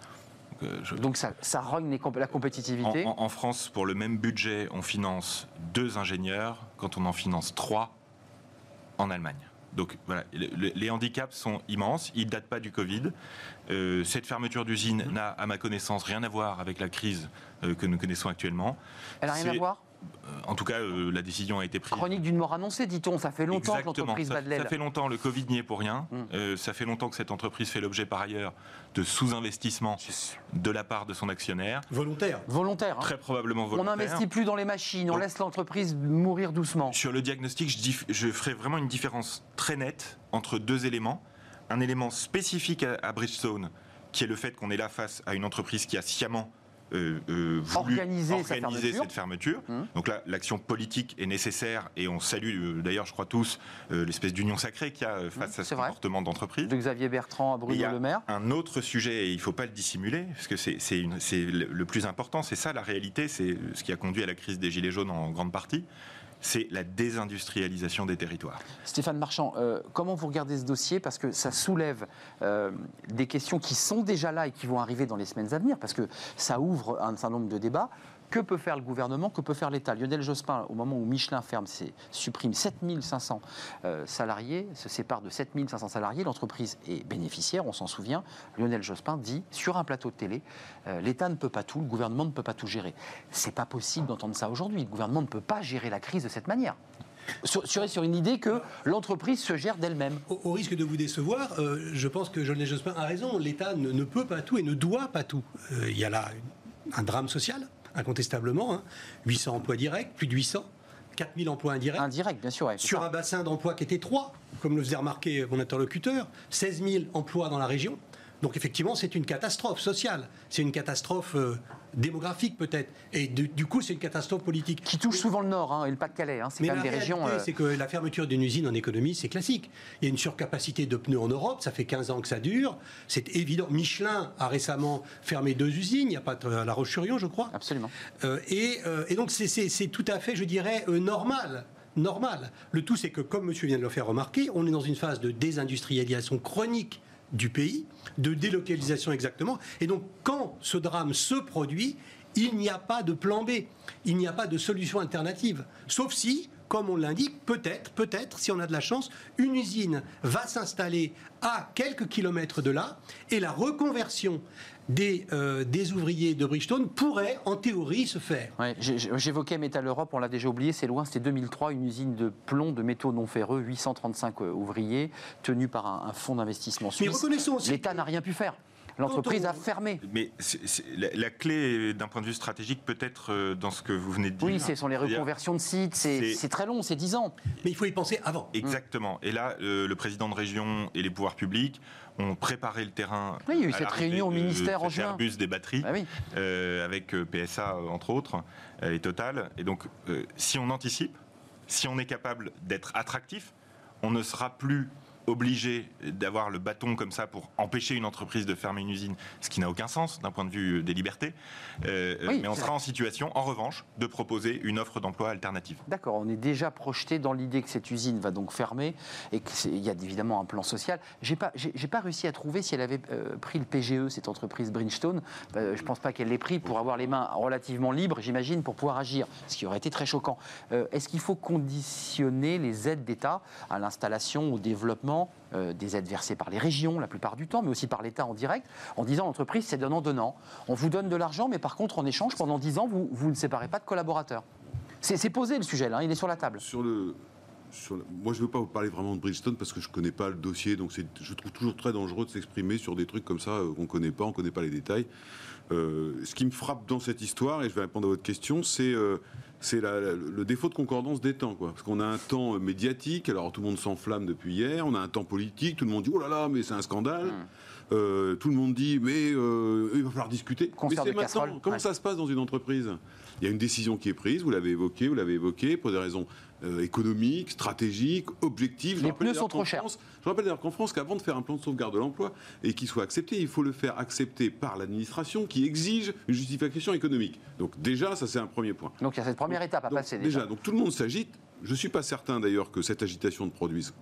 Donc, euh, ça, rogne la compétitivité en, France, pour le même budget, on finance deux ingénieurs quand on en finance trois en Allemagne. Donc voilà, les handicaps sont immenses, ils ne datent pas du Covid. Euh, cette fermeture d'usine n'a, à ma connaissance, rien à voir avec la crise euh, que nous connaissons actuellement. Elle n'a rien à voir en tout cas, euh, la décision a été prise. Chronique d'une mort annoncée, dit-on. Ça fait longtemps que l'entreprise l'aile. Ça fait longtemps, le Covid n'y est pour rien. Mm. Euh, ça fait longtemps que cette entreprise fait l'objet, par ailleurs, de sous-investissement de la part de son actionnaire. Volontaire. Volontaire. Hein. Très probablement volontaire. On n'investit plus dans les machines, on laisse l'entreprise mourir doucement. Sur le diagnostic, je, je ferai vraiment une différence très nette entre deux éléments. Un élément spécifique à Bridgestone, qui est le fait qu'on est là face à une entreprise qui a sciemment euh, euh, organiser, cette fermeture. Hum. Donc là, l'action politique est nécessaire et on salue euh, d'ailleurs, je crois tous, l'espèce d'union sacrée qu'il y a face hum, à ce comportement d'entreprise. De Xavier Bertrand à Bruno Le Maire. Un autre sujet, et il ne faut pas le dissimuler, parce que c'est le plus important, c'est ça la réalité, c'est ce qui a conduit à la crise des Gilets jaunes en grande partie c'est la désindustrialisation des territoires. Stéphane Marchand, euh, comment vous regardez ce dossier? Parce que ça soulève euh, des questions qui sont déjà là et qui vont arriver dans les semaines à venir, parce que ça ouvre un certain nombre de débats. Que peut faire le gouvernement Que peut faire l'État? Lionel Jospin, au moment où Michelin ferme, supprime 7500 euh, salariés, se sépare de 7500 salariés, l'entreprise est bénéficiaire, on s'en souvient. Lionel Jospin dit sur un plateau de télé euh, l'État ne peut pas tout, le gouvernement ne peut pas tout gérer. C'est pas possible d'entendre ça aujourd'hui. Le gouvernement ne peut pas gérer la crise de cette manière sur, sur une idée que l'entreprise se gère d'elle-même. Au, risque de vous décevoir, euh, je pense que Lionel Jospin a raison. L'État ne, peut pas tout et ne doit pas tout. Il y a là un drame social incontestablement. 800 hein. emplois directs, plus de 800. 4000 emplois indirects. Indirects, bien sûr. sur un bassin d'emplois qui était 3, comme le faisait remarquer mon interlocuteur. 16 000 emplois dans la région. Donc effectivement, c'est une catastrophe sociale. C'est une catastrophe euh, démographique peut-être. Et du, coup, c'est une catastrophe politique. Qui touche souvent le Nord hein, et le Pas-de-Calais. Hein, c'est quand même des régions. Euh, c'est que la fermeture d'une usine en économie, c'est classique. Il y a une surcapacité de pneus en Europe. Ça fait 15 ans que ça dure. C'est évident. Michelin a récemment fermé deux usines. Il n'y a pas de, à La Roche-sur-Yon, je crois. Absolument. Euh, et, et, donc, c'est tout à fait, je dirais, normal normal. Le tout, c'est que, comme monsieur vient de le faire remarquer, on est dans une phase de désindustrialisation chronique du pays, de délocalisation exactement. Et donc, quand ce drame se produit, il n'y a pas de plan B, il n'y a pas de solution alternative. Sauf si, comme on l'indique, peut-être, peut-être, si on a de la chance, une usine va s'installer à quelques kilomètres de là et la reconversion des, euh, des ouvriers de Bridgestone pourrait, en théorie, se faire. J'évoquais Metal Europe, on l'a déjà oublié, c'est loin, c'était 2003, une usine de plomb, de métaux non ferreux, 835 euh, ouvriers, tenus par un, fonds d'investissement suisse. L'État n'a rien pu faire. L'entreprise a fermé. Mais la, clé, d'un point de vue stratégique, peut-être euh, dans ce que vous venez de dire. Oui, ce sont les reconversions de sites. C'est très long, c'est 10 ans. Mais il faut y penser avant. Exactement. Et là, le président de région et les pouvoirs publics ont préparé le terrain. Oui, il y a eu cette réunion au ministère en juin. Airbus des batteries, ah euh, avec euh, PSA entre autres, et Total. Et donc, si on anticipe, Si on est capable d'être attractif, on ne sera plus obligé d'avoir le bâton comme ça pour empêcher une entreprise de fermer une usine, ce qui n'a aucun sens d'un point de vue des libertés. Euh, Oui, mais on sera en situation, en revanche, de proposer une offre d'emploi alternative. D'accord, on est déjà projeté dans l'idée que cette usine va donc fermer et qu'il y a évidemment un plan social. J'ai pas, j'ai pas réussi à trouver si elle avait euh, pris le PGE, cette entreprise Bridgestone. Euh, je pense pas qu'elle l'ait pris pour avoir les mains relativement libres, j'imagine, pour pouvoir agir, ce qui aurait été très choquant. Euh, Est-ce qu'il faut conditionner les aides d'État à l'installation, au développement euh, des aides versées par les régions la plupart du temps, mais aussi par l'État en direct, en disant l'entreprise c'est donnant-donnant. On vous donne de l'argent, mais par contre en échange, pendant 10 ans, vous, vous ne séparez pas de collaborateurs. C'est posé le sujet là, il est sur la table. Moi, je ne veux pas vous parler vraiment de Bridgestone parce que je ne connais pas le dossier, donc je trouve toujours très dangereux de s'exprimer sur des trucs comme ça euh, qu'on ne connaît pas, on ne connaît pas les détails. Euh, ce qui me frappe dans cette histoire, et je vais répondre à votre question, c'est c'est le défaut de concordance des temps. Quoi. Parce qu'on a un temps euh, médiatique, alors tout le monde s'enflamme depuis hier, on a un temps politique, tout le monde dit oh là là, mais c'est un scandale. Euh, tout le monde dit mais euh, il va falloir discuter. Concert mais c'est casserole. maintenant. Comment Ouais. ça se passe dans une entreprise? Il y a une décision qui est prise, vous l'avez évoqué, vous l'avez évoqué, pour des raisons euh, économiques, stratégiques, objectives. Je Les pneus sont trop chers. Je rappelle d'ailleurs qu'en France, qu'avant de faire un plan de sauvegarde de l'emploi et qu'il soit accepté, il faut le faire accepter par l'administration qui exige une justification économique. Donc déjà, ça c'est un premier point. Donc il y a cette première étape à Donc, passer déjà. donc tout le monde s'agite. Je ne suis pas certain d'ailleurs que cette agitation ne produise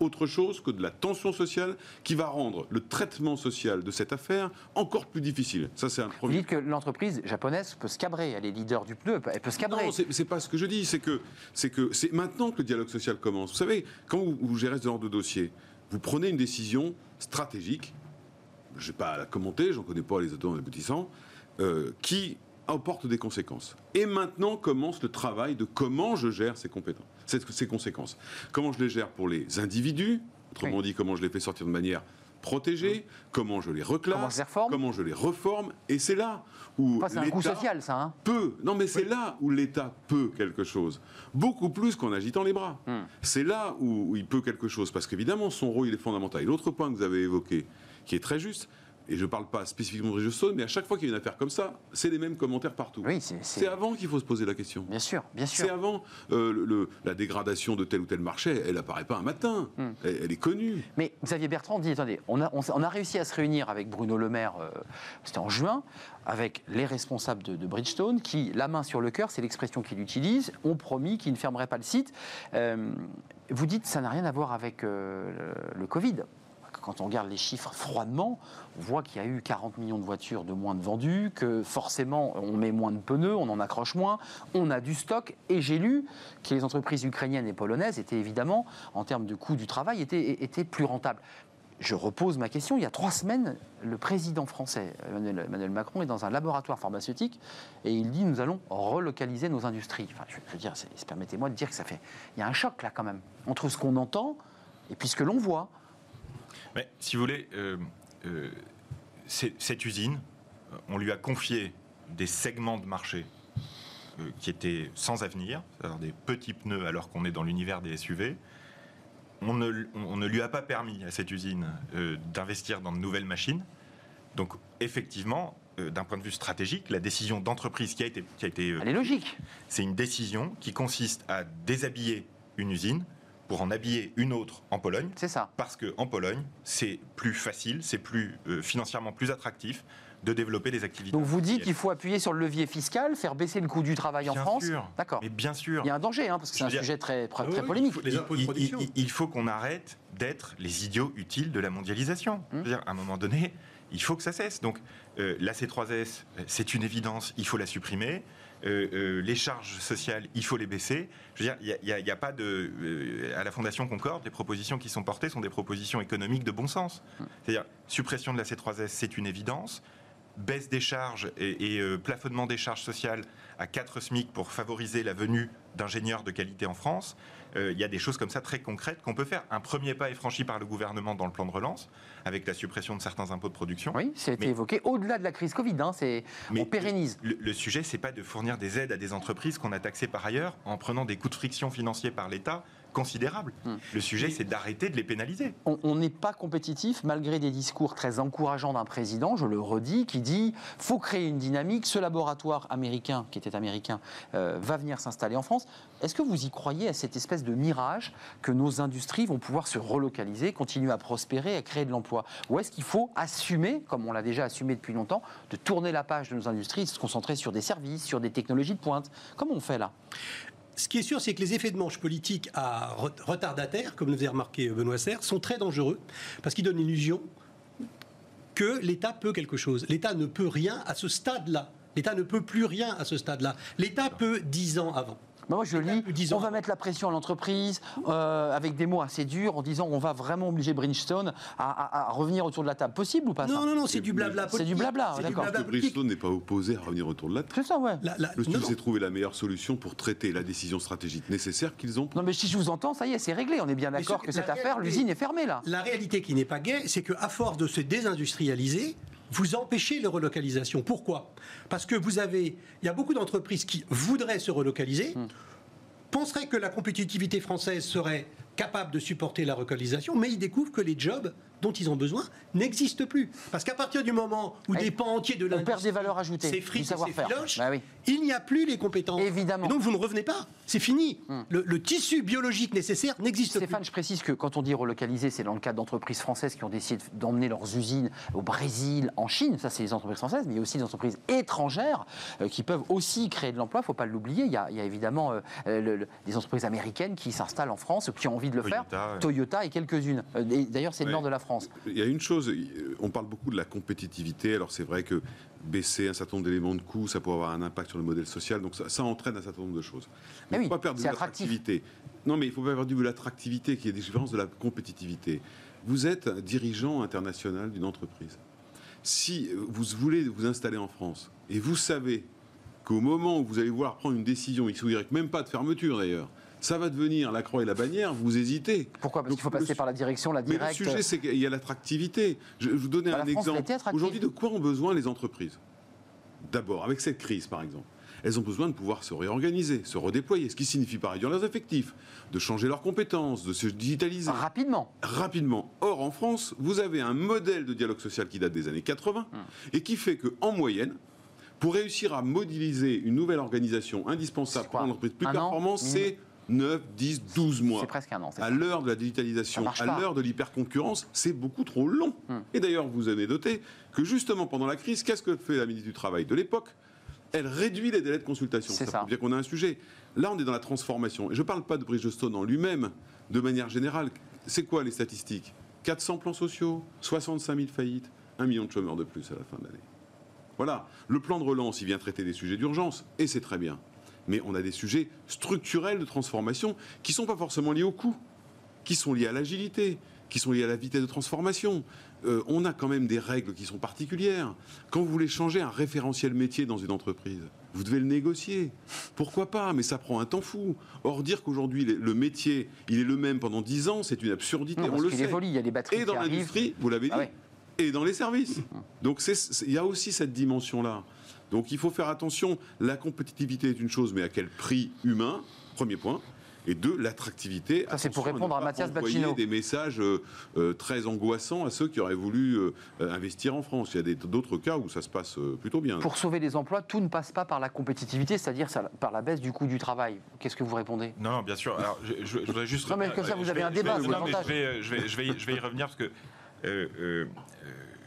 autre chose que de la tension sociale qui va rendre le traitement social de cette affaire encore plus difficile. Ça, c'est un Vous premier dites que l'entreprise japonaise peut se cabrer, elle est leader du pneu, elle peut se cabrer. non, c'est pas ce que je dis. C'est que c'est que c'est maintenant que le dialogue social commence. Vous savez, quand vous, vous gérez ce genre de dossier, vous prenez une décision stratégique. Je n'ai pas à la commenter, j'en connais pas les attendants aboutissants, euh, qui emporte des conséquences. Et maintenant commence le travail de comment je gère ces compétences, ces, ces conséquences. Comment je les gère pour les individus, autrement dit comment je les fais sortir de manière protégée, comment je les reclasse, Comment je les reforme. comment je les reforme. Et c'est là où Enfin, c'est un coût l'État- social, ça. Hein peut. Non, mais c'est là où l'État peut quelque chose. Beaucoup plus qu'en agitant les bras. Hmm. C'est là où, où il peut quelque chose. Parce qu'évidemment, son rôle, il est fondamental. Et l'autre point que vous avez évoqué, qui est très juste, et je ne parle pas spécifiquement de Bridgestone, mais à chaque fois qu'il y a une affaire comme ça, c'est les mêmes commentaires partout. oui, c'est- c'est. C'est avant qu'il faut se poser la question. Bien sûr, bien C'est sûr. avant euh, le- le- la dégradation de tel ou tel marché, elle apparaît pas un matin. Hmm. Elle, elle est connue. Mais Xavier Bertrand dit attendez, on a, on, s- on a réussi à se réunir avec Bruno Le Maire, euh, c'était en juin, avec les responsables de, de Bridgestone, qui, la main sur le cœur, c'est l'expression qu'il utilise, ont promis qu'ils ne fermeraient pas le site. Euh, vous dites ça n'a rien à voir avec le Covid. Quand on regarde les chiffres froidement, on voit qu'il y a eu 40 millions de voitures de moins de vendues, que forcément on met moins de pneus, on en accroche moins, on a du stock. Et j'ai lu que les entreprises ukrainiennes et polonaises étaient évidemment, en termes de coût du travail, étaient, plus rentables. Je repose ma question. Il y a trois semaines, le président français, Emmanuel, Macron, est dans un laboratoire pharmaceutique et il dit nous allons relocaliser nos industries. Je, veux dire, permettez-moi de dire que ça fait. Il y a un choc là quand même entre ce qu'on entend et puis ce que l'on voit. Mais si vous voulez, euh, euh, cette usine, euh, on lui a confié des segments de marché euh, qui étaient sans avenir, c'est-à-dire des petits pneus alors qu'on est dans l'univers des SUV. On ne, on ne lui a pas permis à cette usine d'investir dans de nouvelles machines. Donc effectivement, d'un point de vue stratégique, la décision d'entreprise qui a été, qui a été Elle est logique. c'est une décision qui consiste à déshabiller une usine pour en habiller une autre en Pologne C'est ça. parce qu'en Pologne, c'est plus facile, c'est plus euh, financièrement plus attractif de développer des activités. Donc vous dites qu'il faut appuyer sur le levier fiscal, faire baisser le coût du travail en Bien France. sûr. D'accord. Mais bien sûr, Il y a un danger, hein, parce que c'est un dire- sujet très, très Ah oui, polémique. il faut- les impôts de il- production. il- il faut qu'on arrête d'être les idiots utiles de la mondialisation. Je veux dire, à un moment donné, il faut que ça cesse. Donc, euh, la C3S, euh, c'est une évidence, il faut la supprimer. Euh, euh, les charges sociales, il faut les baisser. Je veux dire, il n'y a, pas de. euh, à la Fondation Concorde, les propositions qui sont portées sont des propositions économiques de bon sens. C'est-à-dire, suppression de la C3S, c'est une évidence. Baisse des charges et, et, euh, plafonnement des charges sociales à 4 SMIC pour favoriser la venue d'ingénieurs de qualité en France. Euh, Il y a des choses comme ça très concrètes qu'on peut faire. Un premier pas est franchi par le gouvernement dans le plan de relance, avec la suppression de certains impôts de production. Oui, Mais- évoqué. Au-delà de la crise Covid, hein, c'est Mais on pérennise. Le, le sujet, c'est pas de fournir des aides à des entreprises qu'on a taxées par ailleurs en prenant des coûts de friction financiers par l'État considérables. Hmm. Le sujet, c'est d'arrêter de les pénaliser. On- n'est pas compétitif malgré des discours très encourageants d'un président, je le redis, qui dit faut créer une dynamique. Ce laboratoire américain, qui était américain, euh, va venir s'installer en France. Est-ce que vous y croyez à cette espèce de mirage que nos industries vont pouvoir se relocaliser, continuer à prospérer, à créer de l'emploi? Ou est-ce qu'il faut assumer, comme on l'a déjà assumé depuis longtemps, de tourner la page de nos industries, et se concentrer sur des services, sur des technologies de pointe? Comment on fait là? Ce qui est sûr, c'est que les effets de manche politique à re- retardataire, comme nous a remarqué Benoît Serre, sont très dangereux parce qu'ils donnent l'illusion que l'État peut quelque chose. L'État ne peut rien à ce stade-là. L'État ne peut plus rien à ce stade-là. L'État peut dix ans avant. Bah, moi, je lis, dix ans. on va mettre la pression à l'entreprise euh, avec des mots assez durs en disant on va vraiment obliger Bridgestone à, à- à revenir autour de la table. Possible ou pas ça Non, non, non, c'est du blabla C'est du blabla, C'est du d'accord. Bridgestone n'est pas opposé à revenir autour de la table. C'est ça, ouais. La- la- Le non, truc, non. c'est trouver la meilleure solution pour traiter la décision stratégique nécessaire qu'ils ont. Non, mais si je vous entends, ça y est, c'est réglé. On est bien d'accord que cette affaire, l'usine est fermée là. La réalité qui n'est pas gaie, c'est qu'à force de se désindustrialiser, vous empêchez les relocalisations. Pourquoi? Parce que vous avez, il y a beaucoup d'entreprises qui voudraient se relocaliser, penseraient que la compétitivité française serait capable de supporter la relocalisation, mais ils découvrent que les jobs dont ils ont besoin n'existent plus. Parce qu'à partir du moment où des pans entiers de On perd l'industrie des valeurs ajoutées, du et savoir-faire. s'effilochent, Bah oui. il n'y a plus les compétences. Évidemment. Et donc vous ne revenez pas. C'est fini. Le, le tissu biologique nécessaire n'existe plus. Stéphane, je précise que quand on dit relocaliser, c'est dans le cadre d'entreprises françaises qui ont décidé d'emmener leurs usines au Brésil, en Chine. Ça, c'est les entreprises françaises, mais il y a aussi des entreprises étrangères euh, qui peuvent aussi créer de l'emploi. Il ne faut pas l'oublier. Il, y a- il y a évidemment euh, le- le- des entreprises américaines qui s'installent en France, qui ont envie de le faire. Toyota, ouais. Toyota et quelques-unes. Euh, D'ailleurs, c'est le nord de la France. Il y a une chose, on parle beaucoup de la compétitivité. Alors c'est vrai que baisser un certain nombre d'éléments de coûts, ça peut avoir un impact sur le modèle social. Donc ça, ça entraîne un certain nombre de choses. Mais il ne oui, faut pas perdre de l'attractivité. Non, mais il faut pas perdre de l'attractivité, qui est différence de la compétitivité. Vous êtes un dirigeant international d'une entreprise. Si vous voulez vous installer en France et vous savez qu'au moment où vous allez vouloir prendre une décision, X ou Y, même pas de fermeture d'ailleurs, ça va devenir la croix et la bannière, vous hésitez. Pourquoi Parce qu'il faut passer su- par la direction, la mais le directe. sujet, c'est qu'il y a l'attractivité. Je vais vous donner Bah, un France, exemple. Aujourd'hui, de quoi ont besoin les entreprises? D'abord, avec cette crise, par exemple, elles ont besoin de pouvoir se réorganiser, se redéployer, ce qui signifie par réduire leurs effectifs, de changer leurs compétences, de se digitaliser Rapidement. rapidement. Or, en France, vous avez un modèle de dialogue social qui date des années 80 Hum. et qui fait que, en moyenne, pour réussir à modéliser une nouvelle organisation indispensable pour une entreprise plus performante, c'est 9, 10, 12 mois. C'est presque un an. À l'heure de la digitalisation, à l'heure de l'hyperconcurrence, c'est beaucoup trop long. Hmm. Et d'ailleurs, vous avez noté que justement pendant la crise, qu'est-ce que fait la ministre du Travail de l'époque? Elle réduit les délais de consultation. C'est ça qu'on a un sujet. Là, on est dans la transformation. Et je ne parle pas de Bridgestone en lui-même, de manière générale. C'est quoi les statistiques? 400 plans sociaux, 65 000 faillites, 1 million de chômeurs de plus à la fin de l'année. Voilà. Le plan de relance, il vient traiter des sujets d'urgence, et c'est très bien. Mais on a des sujets structurels de transformation qui ne sont pas forcément liés au coût, qui sont liés à l'agilité, qui sont liés à la vitesse de transformation. Euh, on a quand même des règles qui sont particulières. Quand vous voulez changer un référentiel métier dans une entreprise, vous devez le négocier. Pourquoi pas? Mais ça prend un temps fou. Or, dire qu'aujourd'hui, le- métier, il est le même pendant 10 ans, c'est une absurdité. Non, on le sait. il y a des batteries Et dans l'industrie, vous l'avez dit, Ah ouais. et dans les services. Donc c'est- c'est- il y a aussi cette dimension-là. Donc il faut faire attention. La compétitivité est une chose, mais à quel prix humain? Premier point. Et deux, l'attractivité. Ça, c'est pour répondre à pas Mathias Bacchino. des messages euh, euh, très angoissants à ceux qui auraient voulu euh, investir en France. Il y a d'autres cas où ça se passe euh, plutôt bien. Pour sauver les emplois, tout ne passe pas par la compétitivité, c'est-à-dire par la baisse du coût du travail. Qu'est-ce que vous répondez? Non, non, bien sûr. Alors, je, je- je voudrais juste. Non, mais comme ça, vous avez vais- un je vais- débat, non, mais je vais, euh, je vais, je vais, y- revenir parce que euh, euh, euh,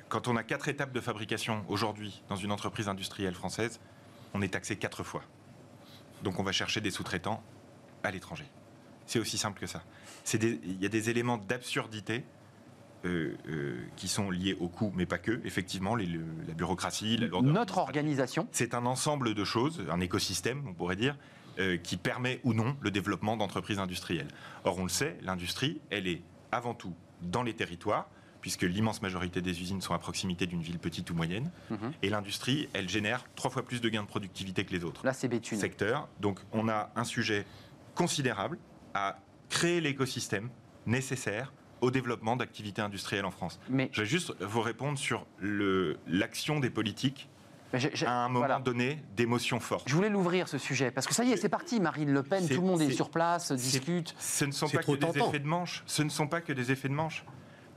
quand on a quatre étapes de fabrication aujourd'hui dans une entreprise industrielle française, on est taxé quatre fois. Donc, on va chercher des sous-traitants à l'étranger. C'est aussi simple que ça. Il y a des éléments d'absurdité. euh, euh, qui sont liés au coût, mais pas que. Effectivement, les- le- la bureaucratie, la lourdeur Notre organisation, C'est un ensemble de choses, un écosystème, on pourrait dire, euh, qui permet ou non le développement d'entreprises industrielles. Or, on le sait, l'industrie, elle est avant tout dans les territoires, puisque l'immense majorité des usines sont à proximité d'une ville petite ou moyenne. Mhm. Et l'industrie, elle génère trois fois plus de gains de productivité que les autres là c'est Béthune. secteurs. Donc, on a un sujet considérable à créer l'écosystème nécessaire au développement d'activités industrielles en France. Mais Je vais juste vous répondre sur l'action des politiques à un moment voilà. donné d'émotions fortes. Je voulais l'ouvrir ce sujet parce que ça y est, c'est parti. Marine Le Pen, tout le monde est sur place, discute. Ce ne sont pas que des tentant. effets de manche. Ce ne sont pas que des effets de manche.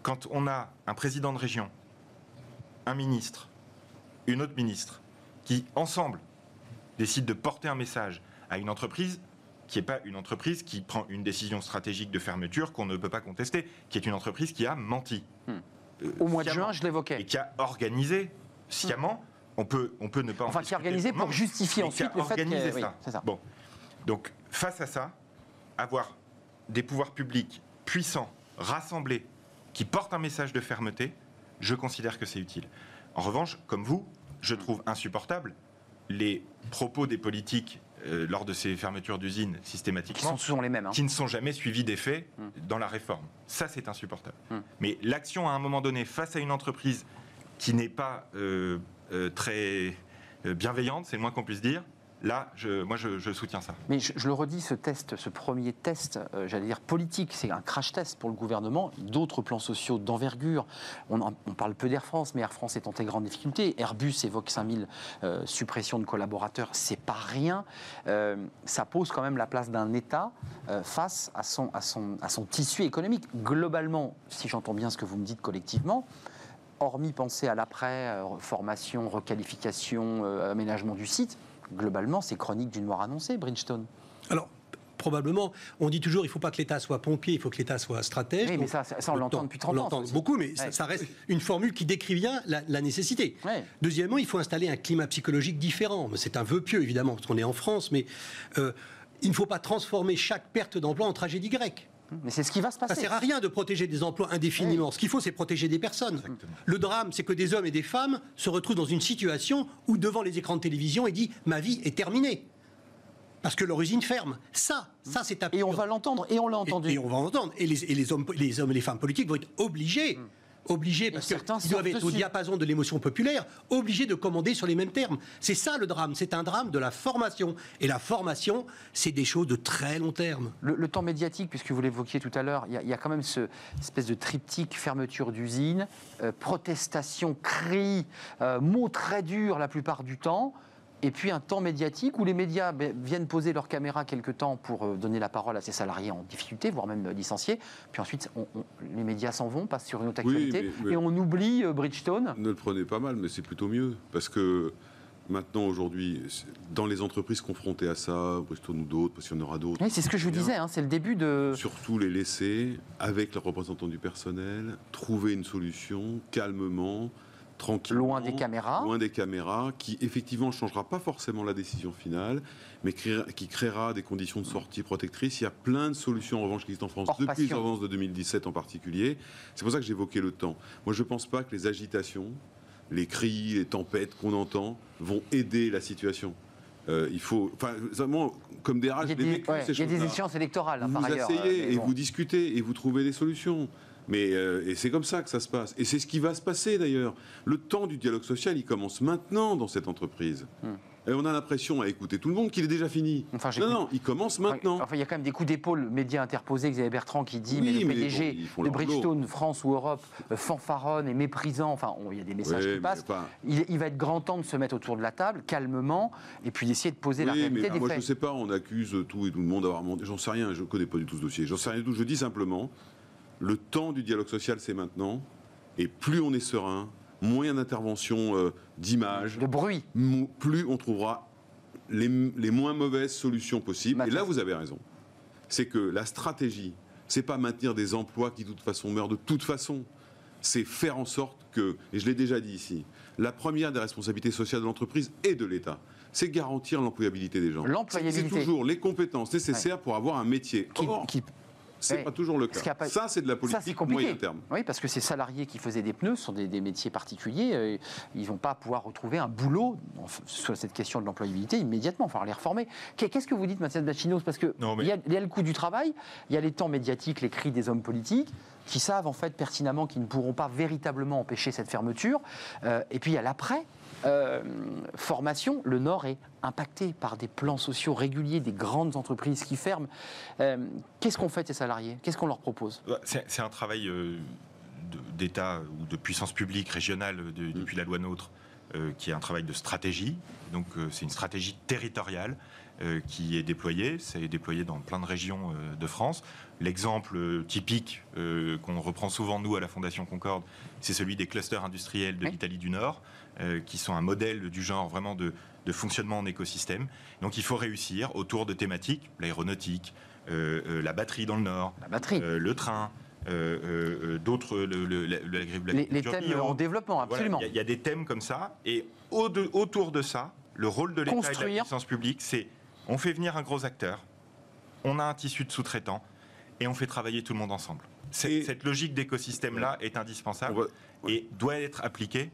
Quand on a un président de région, un ministre, une autre ministre, qui ensemble décident de porter un message à une entreprise qui n'est pas une entreprise qui prend une décision stratégique de fermeture qu'on ne peut pas contester, qui est une entreprise qui a menti. Hmm. Euh, Au mois de juin, je l'évoquais. Et qui a organisé sciemment, on peut, on peut ne pas en Enfin, qui a organisé pour justifier mais qui a ensuite le fait oui, ça. Bon. Donc, face à ça, avoir des pouvoirs publics puissants, rassemblés, qui portent un message de fermeté, je considère que c'est utile. En revanche, comme vous, je trouve insupportable les propos des politiques euh, lors de ces fermetures d'usines Qui systématiquement sont souvent les mêmes. hein. qui ne sont jamais suivis d'effets dans la réforme. Ça, c'est insupportable. Mm. Mais l'action, à un moment donné, face à une entreprise qui n'est pas euh, euh, très bienveillante, c'est le moins qu'on puisse dire, là, je, moi, je, soutiens ça. Mais je, le redis, ce test, ce premier test, euh, j'allais dire politique, c'est un crash test pour le gouvernement. D'autres plans sociaux d'envergure. On, parle peu d'Air France, mais Air France est en très grande difficulté. Airbus évoque 5000 euh, suppressions de collaborateurs, c'est pas rien. Euh, ça pose quand même la place d'un État euh, face à son, à, son, tissu économique. Globalement, si j'entends bien ce que vous me dites collectivement, hormis penser à l'après, formation, requalification, aménagement du site, globalement, c'est chronique d'une mort annoncée, Bridgestone. Alors, probablement, on dit toujours il ne faut pas que l'État soit pompier, il faut que l'État soit stratège. Oui, mais ça, ça, ça, on le l'entend depuis 30 on ans, l'entend beaucoup, mais ça, Ouais. ça reste une formule qui décrit bien la, la nécessité. Ouais. Deuxièmement, il faut installer un climat psychologique différent. C'est un vœu pieux, évidemment, parce qu'on est en France, mais euh, il ne faut pas transformer chaque perte d'emploi en tragédie grecque. Mais c'est ce qui va se Ça passer. sert à rien de protéger des emplois indéfiniment. Ce qu'il faut, c'est protéger des personnes. Le drame, c'est que des hommes et des femmes se retrouvent dans une situation où, devant les écrans de télévision, ils disent ma vie est terminée. Parce que leur usine ferme. Ça, ça c'est Et on va l'entendre, et on l'a entendu. Et, on va entendre. Et les, et les hommes, les hommes et les femmes politiques vont être obligés, obligés, parce certains qu'ils doivent être au diapason de l'émotion populaire, obligés de commander sur les mêmes termes. C'est ça le drame. C'est un drame de la formation. Et la formation, c'est des choses de très long terme. Le, le temps médiatique, puisque vous l'évoquiez tout à l'heure, il y, a- il y a quand même ce cette espèce de triptyque fermeture d'usine, euh, protestation, cris, euh, mots très durs la plupart du temps. Et puis un temps médiatique où les médias ben, viennent poser leur caméra quelque temps pour euh, donner la parole à ces salariés en difficulté, voire même euh, licenciés. Puis ensuite, on- on- les médias s'en vont, passent sur une autre Oui, actualité. mais- mais- Et on oublie euh, Bridgestone. Ne le prenez pas mal, mais c'est plutôt mieux. Parce que maintenant, aujourd'hui, dans les entreprises confrontées à ça, Bridgestone ou d'autres, parce qu'il y en aura d'autres. Oui, c'est ce que je vous disais, hein, c'est le début de. Surtout les laisser, avec le représentant du personnel, trouver une solution calmement, Loin des caméras. Loin des caméras, qui effectivement ne changera pas forcément la décision finale, mais qui créera des conditions de sortie protectrices. Il y a plein de solutions en revanche qui existent en France Hors depuis ordonnances de 2017 en particulier. C'est pour ça que j'évoquais le temps. Moi, je ne pense pas que les agitations, les cris, les tempêtes qu'on entend vont aider la situation. Euh, il faut, enfin, vraiment, comme des rages, Il y a des, vécu, ouais, ces il y a des choses-là. échéances électorales, hein, Vous par ailleurs. euh, asseyez mais et vous discutez et vous trouvez des solutions. Mais euh, et c'est comme ça que ça se passe. Et c'est ce qui va se passer d'ailleurs. Le temps du dialogue social, il commence maintenant dans cette entreprise. Et on a l'impression, à écouter tout le monde, qu'il est déjà fini. Hmm. Enfin, non, non, il commence maintenant. Enfin, il y a quand même des coups d'épaule médias interposés. Xavier Bertrand qui dit Oui, mais le PDG bon, de. Bridgestone, France ou Europe, euh, fanfaronne et méprisant. Enfin, on- il y a des messages qui passent. pas- Il, il va être grand temps de se mettre autour de la table, calmement, et puis d'essayer de poser la Oui, réalité mais des moi je faits. ne sais pas, on accuse tout et tout le monde d'avoir menti. J'en sais rien, je ne connais pas du tout ce dossier. J'en sais rien du tout. Je dis simplement, le temps du dialogue social, c'est maintenant. Et plus on est serein, moins d'intervention euh, d'images, De bruit. plus on trouvera les, les moins mauvaises solutions possibles. Et là, vous avez raison. C'est que la stratégie, c'est pas maintenir des emplois qui de toute façon meurent de toute façon. C'est faire en sorte que, et je l'ai déjà dit ici, la première des responsabilités sociales de l'entreprise et de l'État, c'est garantir l'employabilité des gens. L'employabilité. C'est toujours les compétences nécessaires pour avoir un métier. Qui- Or, qui- c'est ouais. pas toujours le cas. pas- Ça, c'est de la Ça, politique compliqué. moyen terme. Oui, parce que ces salariés qui faisaient des pneus sont des, des métiers particuliers. euh, ils vont pas pouvoir retrouver un boulot sur cette question de l'employabilité immédiatement. Il va falloir les reformer. Qu'est- Qu'est-ce que vous dites, Mathias Bachinos? Parce qu'il Non, mais- y, a- il y a le coût du travail, il y a les temps médiatiques, les cris des hommes politiques qui savent en fait pertinemment qu'ils ne pourront pas véritablement empêcher cette fermeture. Euh, et puis il y a l'après. Euh, formation, le Nord est impacté par des plans sociaux réguliers des grandes entreprises qui ferment. Euh, Qu'est-ce qu'on fait ces salariés? Qu'est-ce qu'on leur propose? Ouais, C'est un travail euh, d'État ou de puissance publique régionale de- depuis la loi NOTRe qui est un travail de stratégie. Donc c'est une stratégie territoriale qui est déployée. C'est déployé dans plein de régions de France. L'exemple typique qu'on reprend souvent nous à la Fondation Concorde, c'est celui des clusters industriels de Oui. l'Italie du Nord, euh, qui sont un modèle du genre vraiment de, de fonctionnement en écosystème. Donc il faut réussir autour de thématiques, l'aéronautique, euh, euh, la batterie dans le Nord, La batterie. euh, le train, euh, euh, euh, d'autres, le- le- la- les, l'agriculture les thèmes bio. en développement, absolument. Il y a- il y, a des thèmes comme ça. Et au de- autour de ça, le rôle de l'État et de la puissance publique, c'est on fait venir un gros acteur, on a un tissu de sous-traitants et on fait travailler tout le monde ensemble. Et- cette logique d'écosystème-là est indispensable va- et doit être appliquée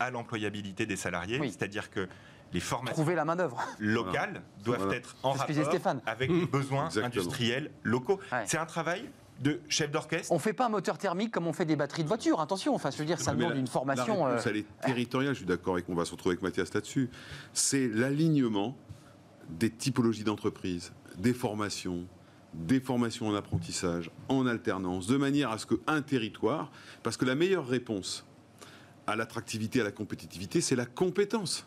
à l'employabilité des salariés. Oui. C'est-à-dire que les formations Trouver la main-d'œuvre. locales doivent Voilà. être en C'est ce que disait rapport Stéphane. avec les besoins Exactement. industriels locaux. Ouais. C'est un travail de chef d'orchestre. On fait pas un moteur thermique comme on fait des batteries de voiture. Attention, enfin, je veux dire, ça demande une formation. La réponse, euh, elle est territoriale, je suis d'accord avec, on va se retrouver avec Mathias là-dessus. C'est l'alignement des typologies d'entreprises, des formations, des formations en apprentissage, en alternance, de manière à ce qu'un territoire, parce que la meilleure réponse à l'attractivité, à la compétitivité, c'est la compétence.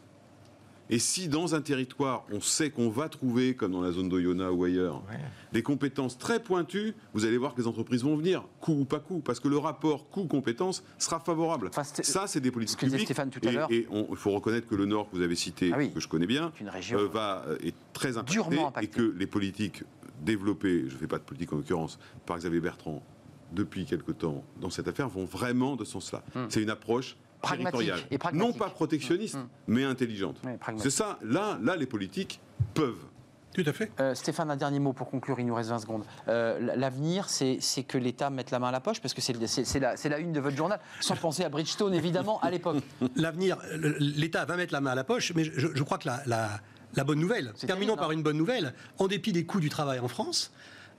Et si dans un territoire, on sait qu'on va trouver, comme dans la zone d'Oyonnax ou ailleurs, Ouais. des compétences très pointues, vous allez voir que les entreprises vont venir, coût ou pas coût, parce que le rapport coût-compétence sera favorable. Enfin, Ça, c'est des politiques ce que disait publiques. Stéphane tout à Et- l'heure. Et on- il faut reconnaître que le Nord, que vous avez cité, Ah oui. que je connais bien, une région. euh, va, euh, est très impacté, Durement impacté. et que les politiques développées, je ne fais pas de politique en l'occurrence, par Xavier Bertrand, depuis quelque temps, dans cette affaire, vont vraiment de ce sens-là. Hmm. C'est une approche territoriale. et pragmatique. Non pas protectionniste, Hmm. mais intelligente. C'est ça, là, là, les politiques peuvent. Tout à fait. Euh, Stéphane, un dernier mot pour conclure, il nous reste 20 secondes. Euh, L'avenir, c'est que l'État mette la main à la poche, parce que c'est la, c'est la une de votre journal, sans penser à Bridgestone, évidemment, à l'époque. L'avenir, l'État va mettre la main à la poche, mais je, je crois que la, la- la bonne nouvelle, C'est terminons terrible, par hein. une bonne nouvelle, en dépit des coûts du travail en France,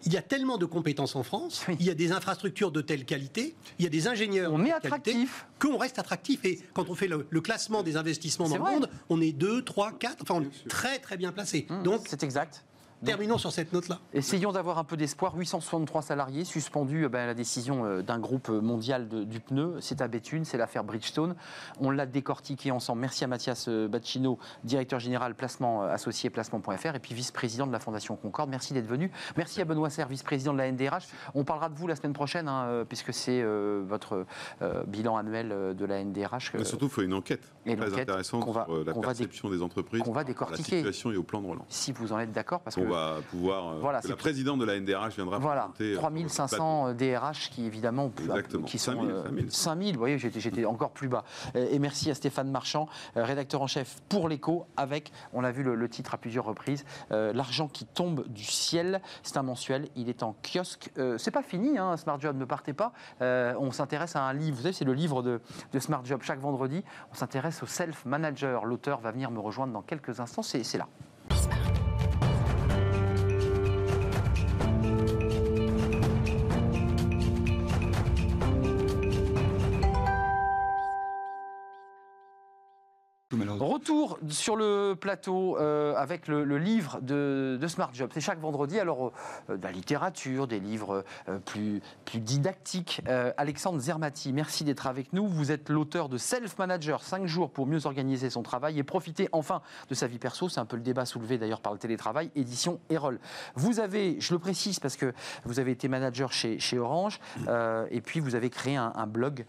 il y a tellement de compétences en France, Oui. il y a des infrastructures de telle qualité, il y a des ingénieurs On de est attractif. qu'on reste attractif. Et quand on fait le, le classement des investissements dans le vrai. monde, on est 2, 3, 4, enfin on est très très bien placé. Hum, Donc c'est exact. Terminons sur cette note-là. Essayons d'avoir un peu d'espoir. 863 salariés suspendus euh, ben, à la décision euh, d'un groupe euh, mondial de- du pneu. C'est à Béthune, c'est l'affaire Bridgestone. On l'a décortiqué ensemble. Merci à Mathias Bacchino, directeur général placement associé placement.fr et puis vice-président de la Fondation Concorde. Merci d'être venu. Merci à Benoît Serre, vice-président de la NDRH. On parlera de vous la semaine prochaine hein, puisque c'est euh, votre euh, bilan annuel de la NDRH. Mais surtout, il faut une enquête et très intéressante qu'on va- sur la perception des entreprises, qu'on va à la décortiquer. situation et au plan de relance. si vous en êtes d'accord, parce que On va pouvoir. euh, Voilà, la présidente de la NDRH viendra Voilà, présenter, euh, 3500 DRH qui évidemment Exactement. qui sont 5000, euh, 5000. 5000, vous voyez, j'étais, encore plus bas. Euh, Et merci à Stéphane Marchand, euh, rédacteur en chef pour l'écho, avec, on l'a vu le, le titre à plusieurs reprises, euh, l'argent qui tombe du ciel. C'est un mensuel, il est en kiosque. Euh, c'est pas fini, hein, Smart Job, ne partez pas. Euh, on s'intéresse à un livre, vous savez, c'est le livre de, de Smart Job chaque vendredi. On s'intéresse au self-manager. L'auteur va venir me rejoindre dans quelques instants, c'est là. Retour sur le plateau euh, avec le, le livre de, de Smart Job. C'est chaque vendredi. Alors, euh, de la littérature, des livres euh, plus, plus didactiques. Alexandre Zermati, merci d'être avec nous. Vous êtes l'auteur de Self Manager 5 jours pour mieux organiser son travail et profiter enfin de sa vie perso. C'est un peu le débat soulevé d'ailleurs par le télétravail, édition Erol. Vous avez, je le précise parce que vous avez été manager chez, chez Orange et puis vous avez créé un, un blog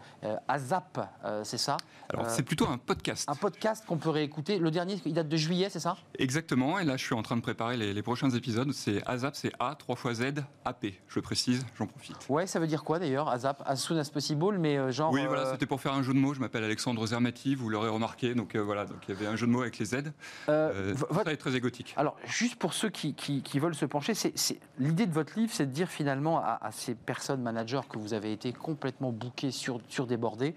AZAP, euh, c'est ça? Alors, c'est plutôt un podcast. un podcast qu'on peut réécouter. Le dernier, il date de juillet, c'est ça? Exactement. Et là, je suis en train de préparer les, les prochains épisodes. C'est ASAP, c'est A, 3 fois Z, AP. Je précise, j'en profite. Ouais, ça veut dire quoi d'ailleurs ASAP, as soon as possible, mais euh, genre. Oui, voilà, euh, c'était pour faire un jeu de mots. Je m'appelle Alexandre Zermati, vous l'aurez remarqué. Donc euh, voilà, donc il y avait un jeu de mots avec les Z. euh, ça est très égotique. Alors, juste pour ceux qui, qui- qui veulent se pencher, c'est, l'idée de votre livre, c'est de dire finalement à, à ces personnes managers que vous avez été complètement bookés, sur, surdébordés,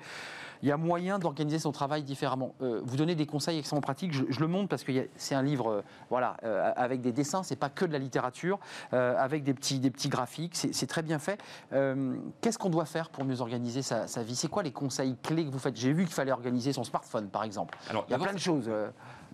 il y a moyen d'organiser son travail différemment. Euh, vous donnez des conseils extrêmement pratiques. Je, je le montre parce que c'est un livre, euh, voilà, euh, avec des dessins. C'est pas que de la littérature, avec des petits, des petits graphiques. C'est, très bien fait. Qu'est-ce qu'on doit faire pour mieux organiser sa, sa vie? C'est quoi les conseils clés que vous faites? J'ai vu qu'il fallait organiser son smartphone, par exemple. Alors, Il y a plein de choses.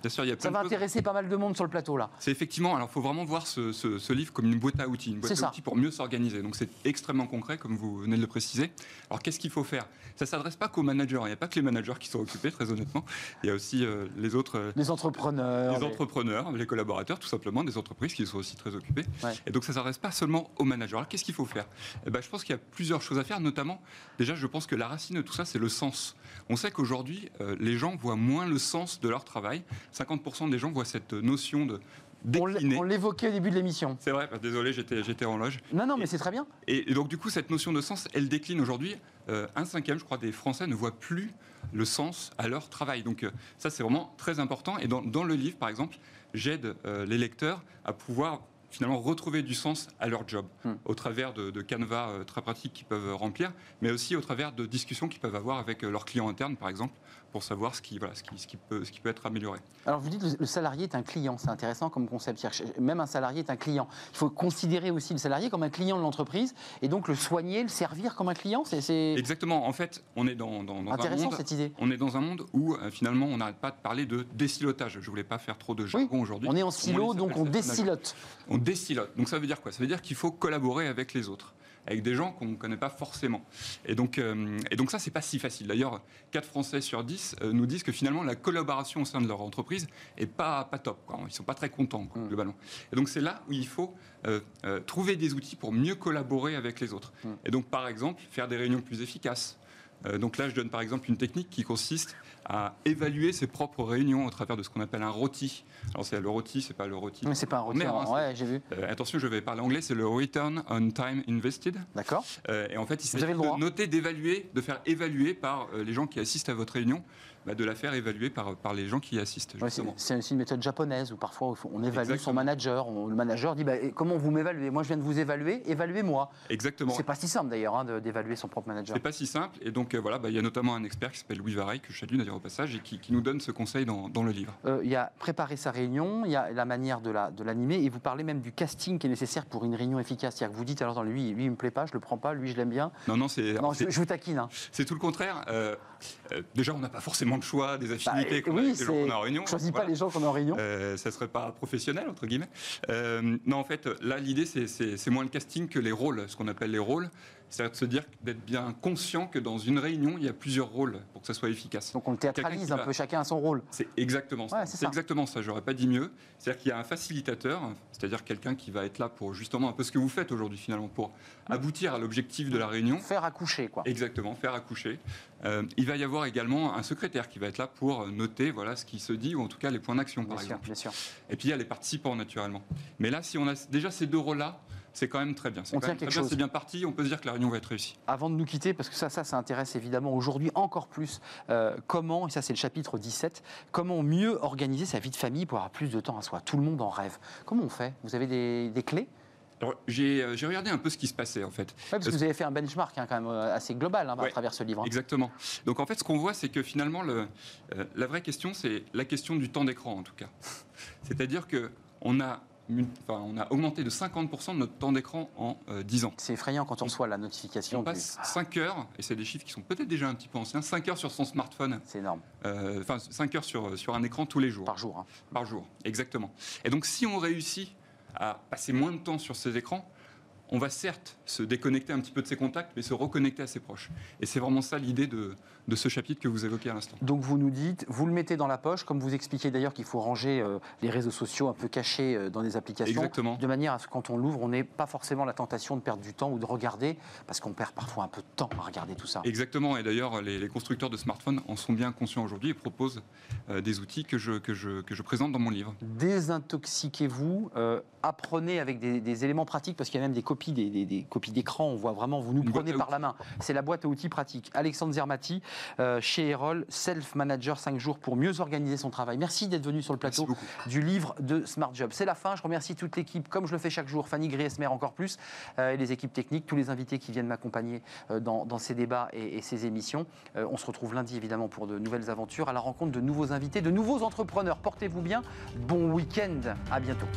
Bien sûr, il y a plein Ça va intéresser pas mal de monde sur le plateau là. C'est effectivement, alors il faut vraiment voir ce, ce- ce livre comme une boîte à outils, une boîte à ça. outils pour mieux s'organiser. Donc c'est extrêmement concret, comme vous venez de le préciser. Alors qu'est-ce qu'il faut faire? Ça ne s'adresse pas qu'aux managers, il n'y a pas que les managers qui sont occupés, très honnêtement. Il y a aussi euh, les autres. euh, Les entrepreneurs. les les- entrepreneurs, les collaborateurs, tout simplement, des entreprises qui sont aussi très occupées. Ouais. Et donc ça ne s'adresse pas seulement aux managers. Alors qu'est-ce qu'il faut faire? Eh ben, Je pense qu'il y a plusieurs choses à faire, notamment, déjà, je pense que la racine de tout ça, c'est le sens. On sait qu'aujourd'hui, euh, les gens voient moins le sens de leur travail. 50% des gens voient cette notion de décliner. on l'évoquait au début de l'émission. C'est vrai, désolé, j'étais en loge. Non, non, mais c'est très bien. Et, et donc, du coup, cette notion de sens, elle décline aujourd'hui. Euh, un cinquième, je crois, des Français ne voient plus le sens à leur travail. Donc, euh, ça, c'est vraiment très important. Et dans, dans le livre, par exemple, j'aide euh, les lecteurs à pouvoir finalement retrouver du sens à leur job Hmm. au travers de, de canevas très pratiques qu'ils peuvent remplir, mais aussi au travers de discussions qu'ils peuvent avoir avec leurs clients internes, par exemple, pour savoir ce qui, voilà, ce qui, ce qui peut, ce qui peut être amélioré. Alors vous dites que le salarié est un client, c'est intéressant comme concept. Même un salarié est un client. Il faut considérer aussi le salarié comme un client de l'entreprise et donc le soigner, le servir comme un client. C'est- Exactement. En fait, on est dans, dans, dans un intéressant monde cette idée. On est dans un monde où euh, finalement on n'arrête pas de parler de désilotage. Je voulais pas faire trop de jargon aujourd'hui. On est en silo, donc on désilote. On désilote. Donc ça veut dire quoi? Ça veut dire qu'il faut collaborer avec les autres, avec des gens qu'on ne connaît pas forcément. Et donc, euh, et donc ça, c'est pas si facile. D'ailleurs, 4 Français sur 10 euh, nous disent que finalement la collaboration au sein de leur entreprise est pas, pas top. Quoi. Ils sont pas très contents quoi, Mm. globalement. Et donc c'est là où il faut euh, euh, trouver des outils pour mieux collaborer avec les autres. Mm. Et donc par exemple, faire des réunions plus efficaces. Euh, donc là, je donne par exemple une technique qui consiste à évaluer ses propres réunions au travers de ce qu'on appelle un rôti. Alors c'est le rôti, c'est pas le rôti. Mais c'est pas un retour. Merde, hein, ouais, j'ai vu. Euh, attention, je vais parler anglais, c'est le Return on Time Invested. D'accord. Euh, et en fait, il s'agit droit. de noter, d'évaluer, de faire évaluer par euh, les gens qui assistent à votre réunion, bah, de la faire évaluer par, par les gens qui y assistent, Ouais, c'est une méthode japonaise où parfois on évalue son manager. On- le manager dit bah, comment vous m'évaluez? Moi je viens de vous évaluer, évaluez-moi. Exactement. C'est pas si simple d'ailleurs hein, d'évaluer son propre manager. C'est pas si simple. Et donc, euh, voilà, bah, il y a notamment un expert qui s'appelle Louis Vareille, que je salue d'ailleurs au passage, et qui, qui nous donne ce conseil dans, dans le livre. Euh, il y a préparer sa réunion, il y a la manière de la- de l'animer, et vous parlez même du casting qui est nécessaire pour une réunion efficace. C'est-à-dire que vous dites, alors, attends, lui, lui, il me plaît pas, je le prends pas, lui, je l'aime bien. Non, non, c'est Non, c'est- je, je vous taquine. hein. c'est tout le contraire. Euh, déjà, on n'a pas forcément le choix des affinités Bah, qu'on a oui, gens qu'on a en réunion. on choisit pas les gens qu'on a en réunion. Euh, ça serait pas professionnel entre guillemets. Euh, non, en fait, là, l'idée c'est moins le casting que les rôles, ce qu'on appelle les rôles. C'est-à-dire de se dire d'être bien conscient que dans une réunion, il y a plusieurs rôles pour que ça soit efficace. Donc on le théâtralise un va- peu, chacun a son rôle. C'est exactement ça. Ouais, c'est exactement ça. J'aurais pas dit mieux. C'est-à-dire qu'il y a un facilitateur, c'est-à-dire quelqu'un qui va être là pour justement un peu ce que vous faites aujourd'hui finalement, pour aboutir à l'objectif de la réunion. Faire accoucher, quoi. Exactement, faire accoucher. Euh, il va y avoir également un secrétaire qui va être là pour noter voilà, ce qui se dit, ou en tout cas les points d'action, Bien par sûr, exemple. bien sûr. Et puis il y a les participants, naturellement. Mais là, si on a déjà ces deux rôles-là, c'est quand même très bien. C'est bien, bien parti, on peut se dire que la réunion va être réussie. Avant de nous quitter, parce que ça, ça, ça intéresse évidemment aujourd'hui encore plus, euh, comment, et ça c'est le chapitre 17, comment mieux organiser sa vie de famille pour avoir plus de temps à soi? Tout le monde en rêve. Comment on fait? Vous avez des, des clés? J'ai euh, j'ai regardé un peu ce qui se passait, en fait. Ouais, parce que vous avez fait un benchmark hein, quand même euh, assez global hein, à Ouais. travers ce livre. hein. Exactement. Donc en fait, ce qu'on voit, c'est que finalement, le, euh, la vraie question, c'est la question du temps d'écran, en tout cas. C'est-à-dire que on a, enfin, on a augmenté de 50% de notre temps d'écran en euh, 10 ans. C'est effrayant quand on reçoit la notification. On du- passe 5 heures, et c'est des chiffres qui sont peut-être déjà un petit peu anciens, 5 heures sur son smartphone, C'est énorme, euh, enfin 5 heures sur, sur un écran tous les jours. par jour. hein. Par jour, exactement. Et donc, si on réussit à passer moins de temps sur ces écrans, on va certes se déconnecter un petit peu de ses contacts, mais se reconnecter à ses proches. Et c'est vraiment ça l'idée de, de ce chapitre que vous évoquez à l'instant. Donc vous nous dites, vous le mettez dans la poche, comme vous expliquez d'ailleurs qu'il faut ranger euh, les réseaux sociaux un peu cachés euh, dans des applications, Exactement. de manière à ce que quand on l'ouvre, on n'ait pas forcément la tentation de perdre du temps ou de regarder, parce qu'on perd parfois un peu de temps à regarder tout ça. Exactement. Et d'ailleurs, les, les constructeurs de smartphones en sont bien conscients aujourd'hui et proposent euh, des outils que je, que, je, que je présente dans mon livre. Désintoxiquez-vous, apprenez avec des, des éléments pratiques, parce qu'il y a même des copies, des, des- des copies d'écran, on voit vraiment, vous nous Une prenez par la main. C'est la boîte à outils pratique. Alexandre Zermati, euh, chez Erol, Self Manager 5 jours pour mieux organiser son travail. Merci d'être venu sur le plateau du livre de Smart Job. C'est la fin, je remercie toute l'équipe, comme je le fais chaque jour, Fanny Griesmer encore plus, euh, et les équipes techniques, tous les invités qui viennent m'accompagner euh, dans, dans ces débats et, et ces émissions. On se retrouve lundi évidemment pour de nouvelles aventures, à la rencontre de nouveaux invités, de nouveaux entrepreneurs. Portez-vous bien, bon week-end, à bientôt.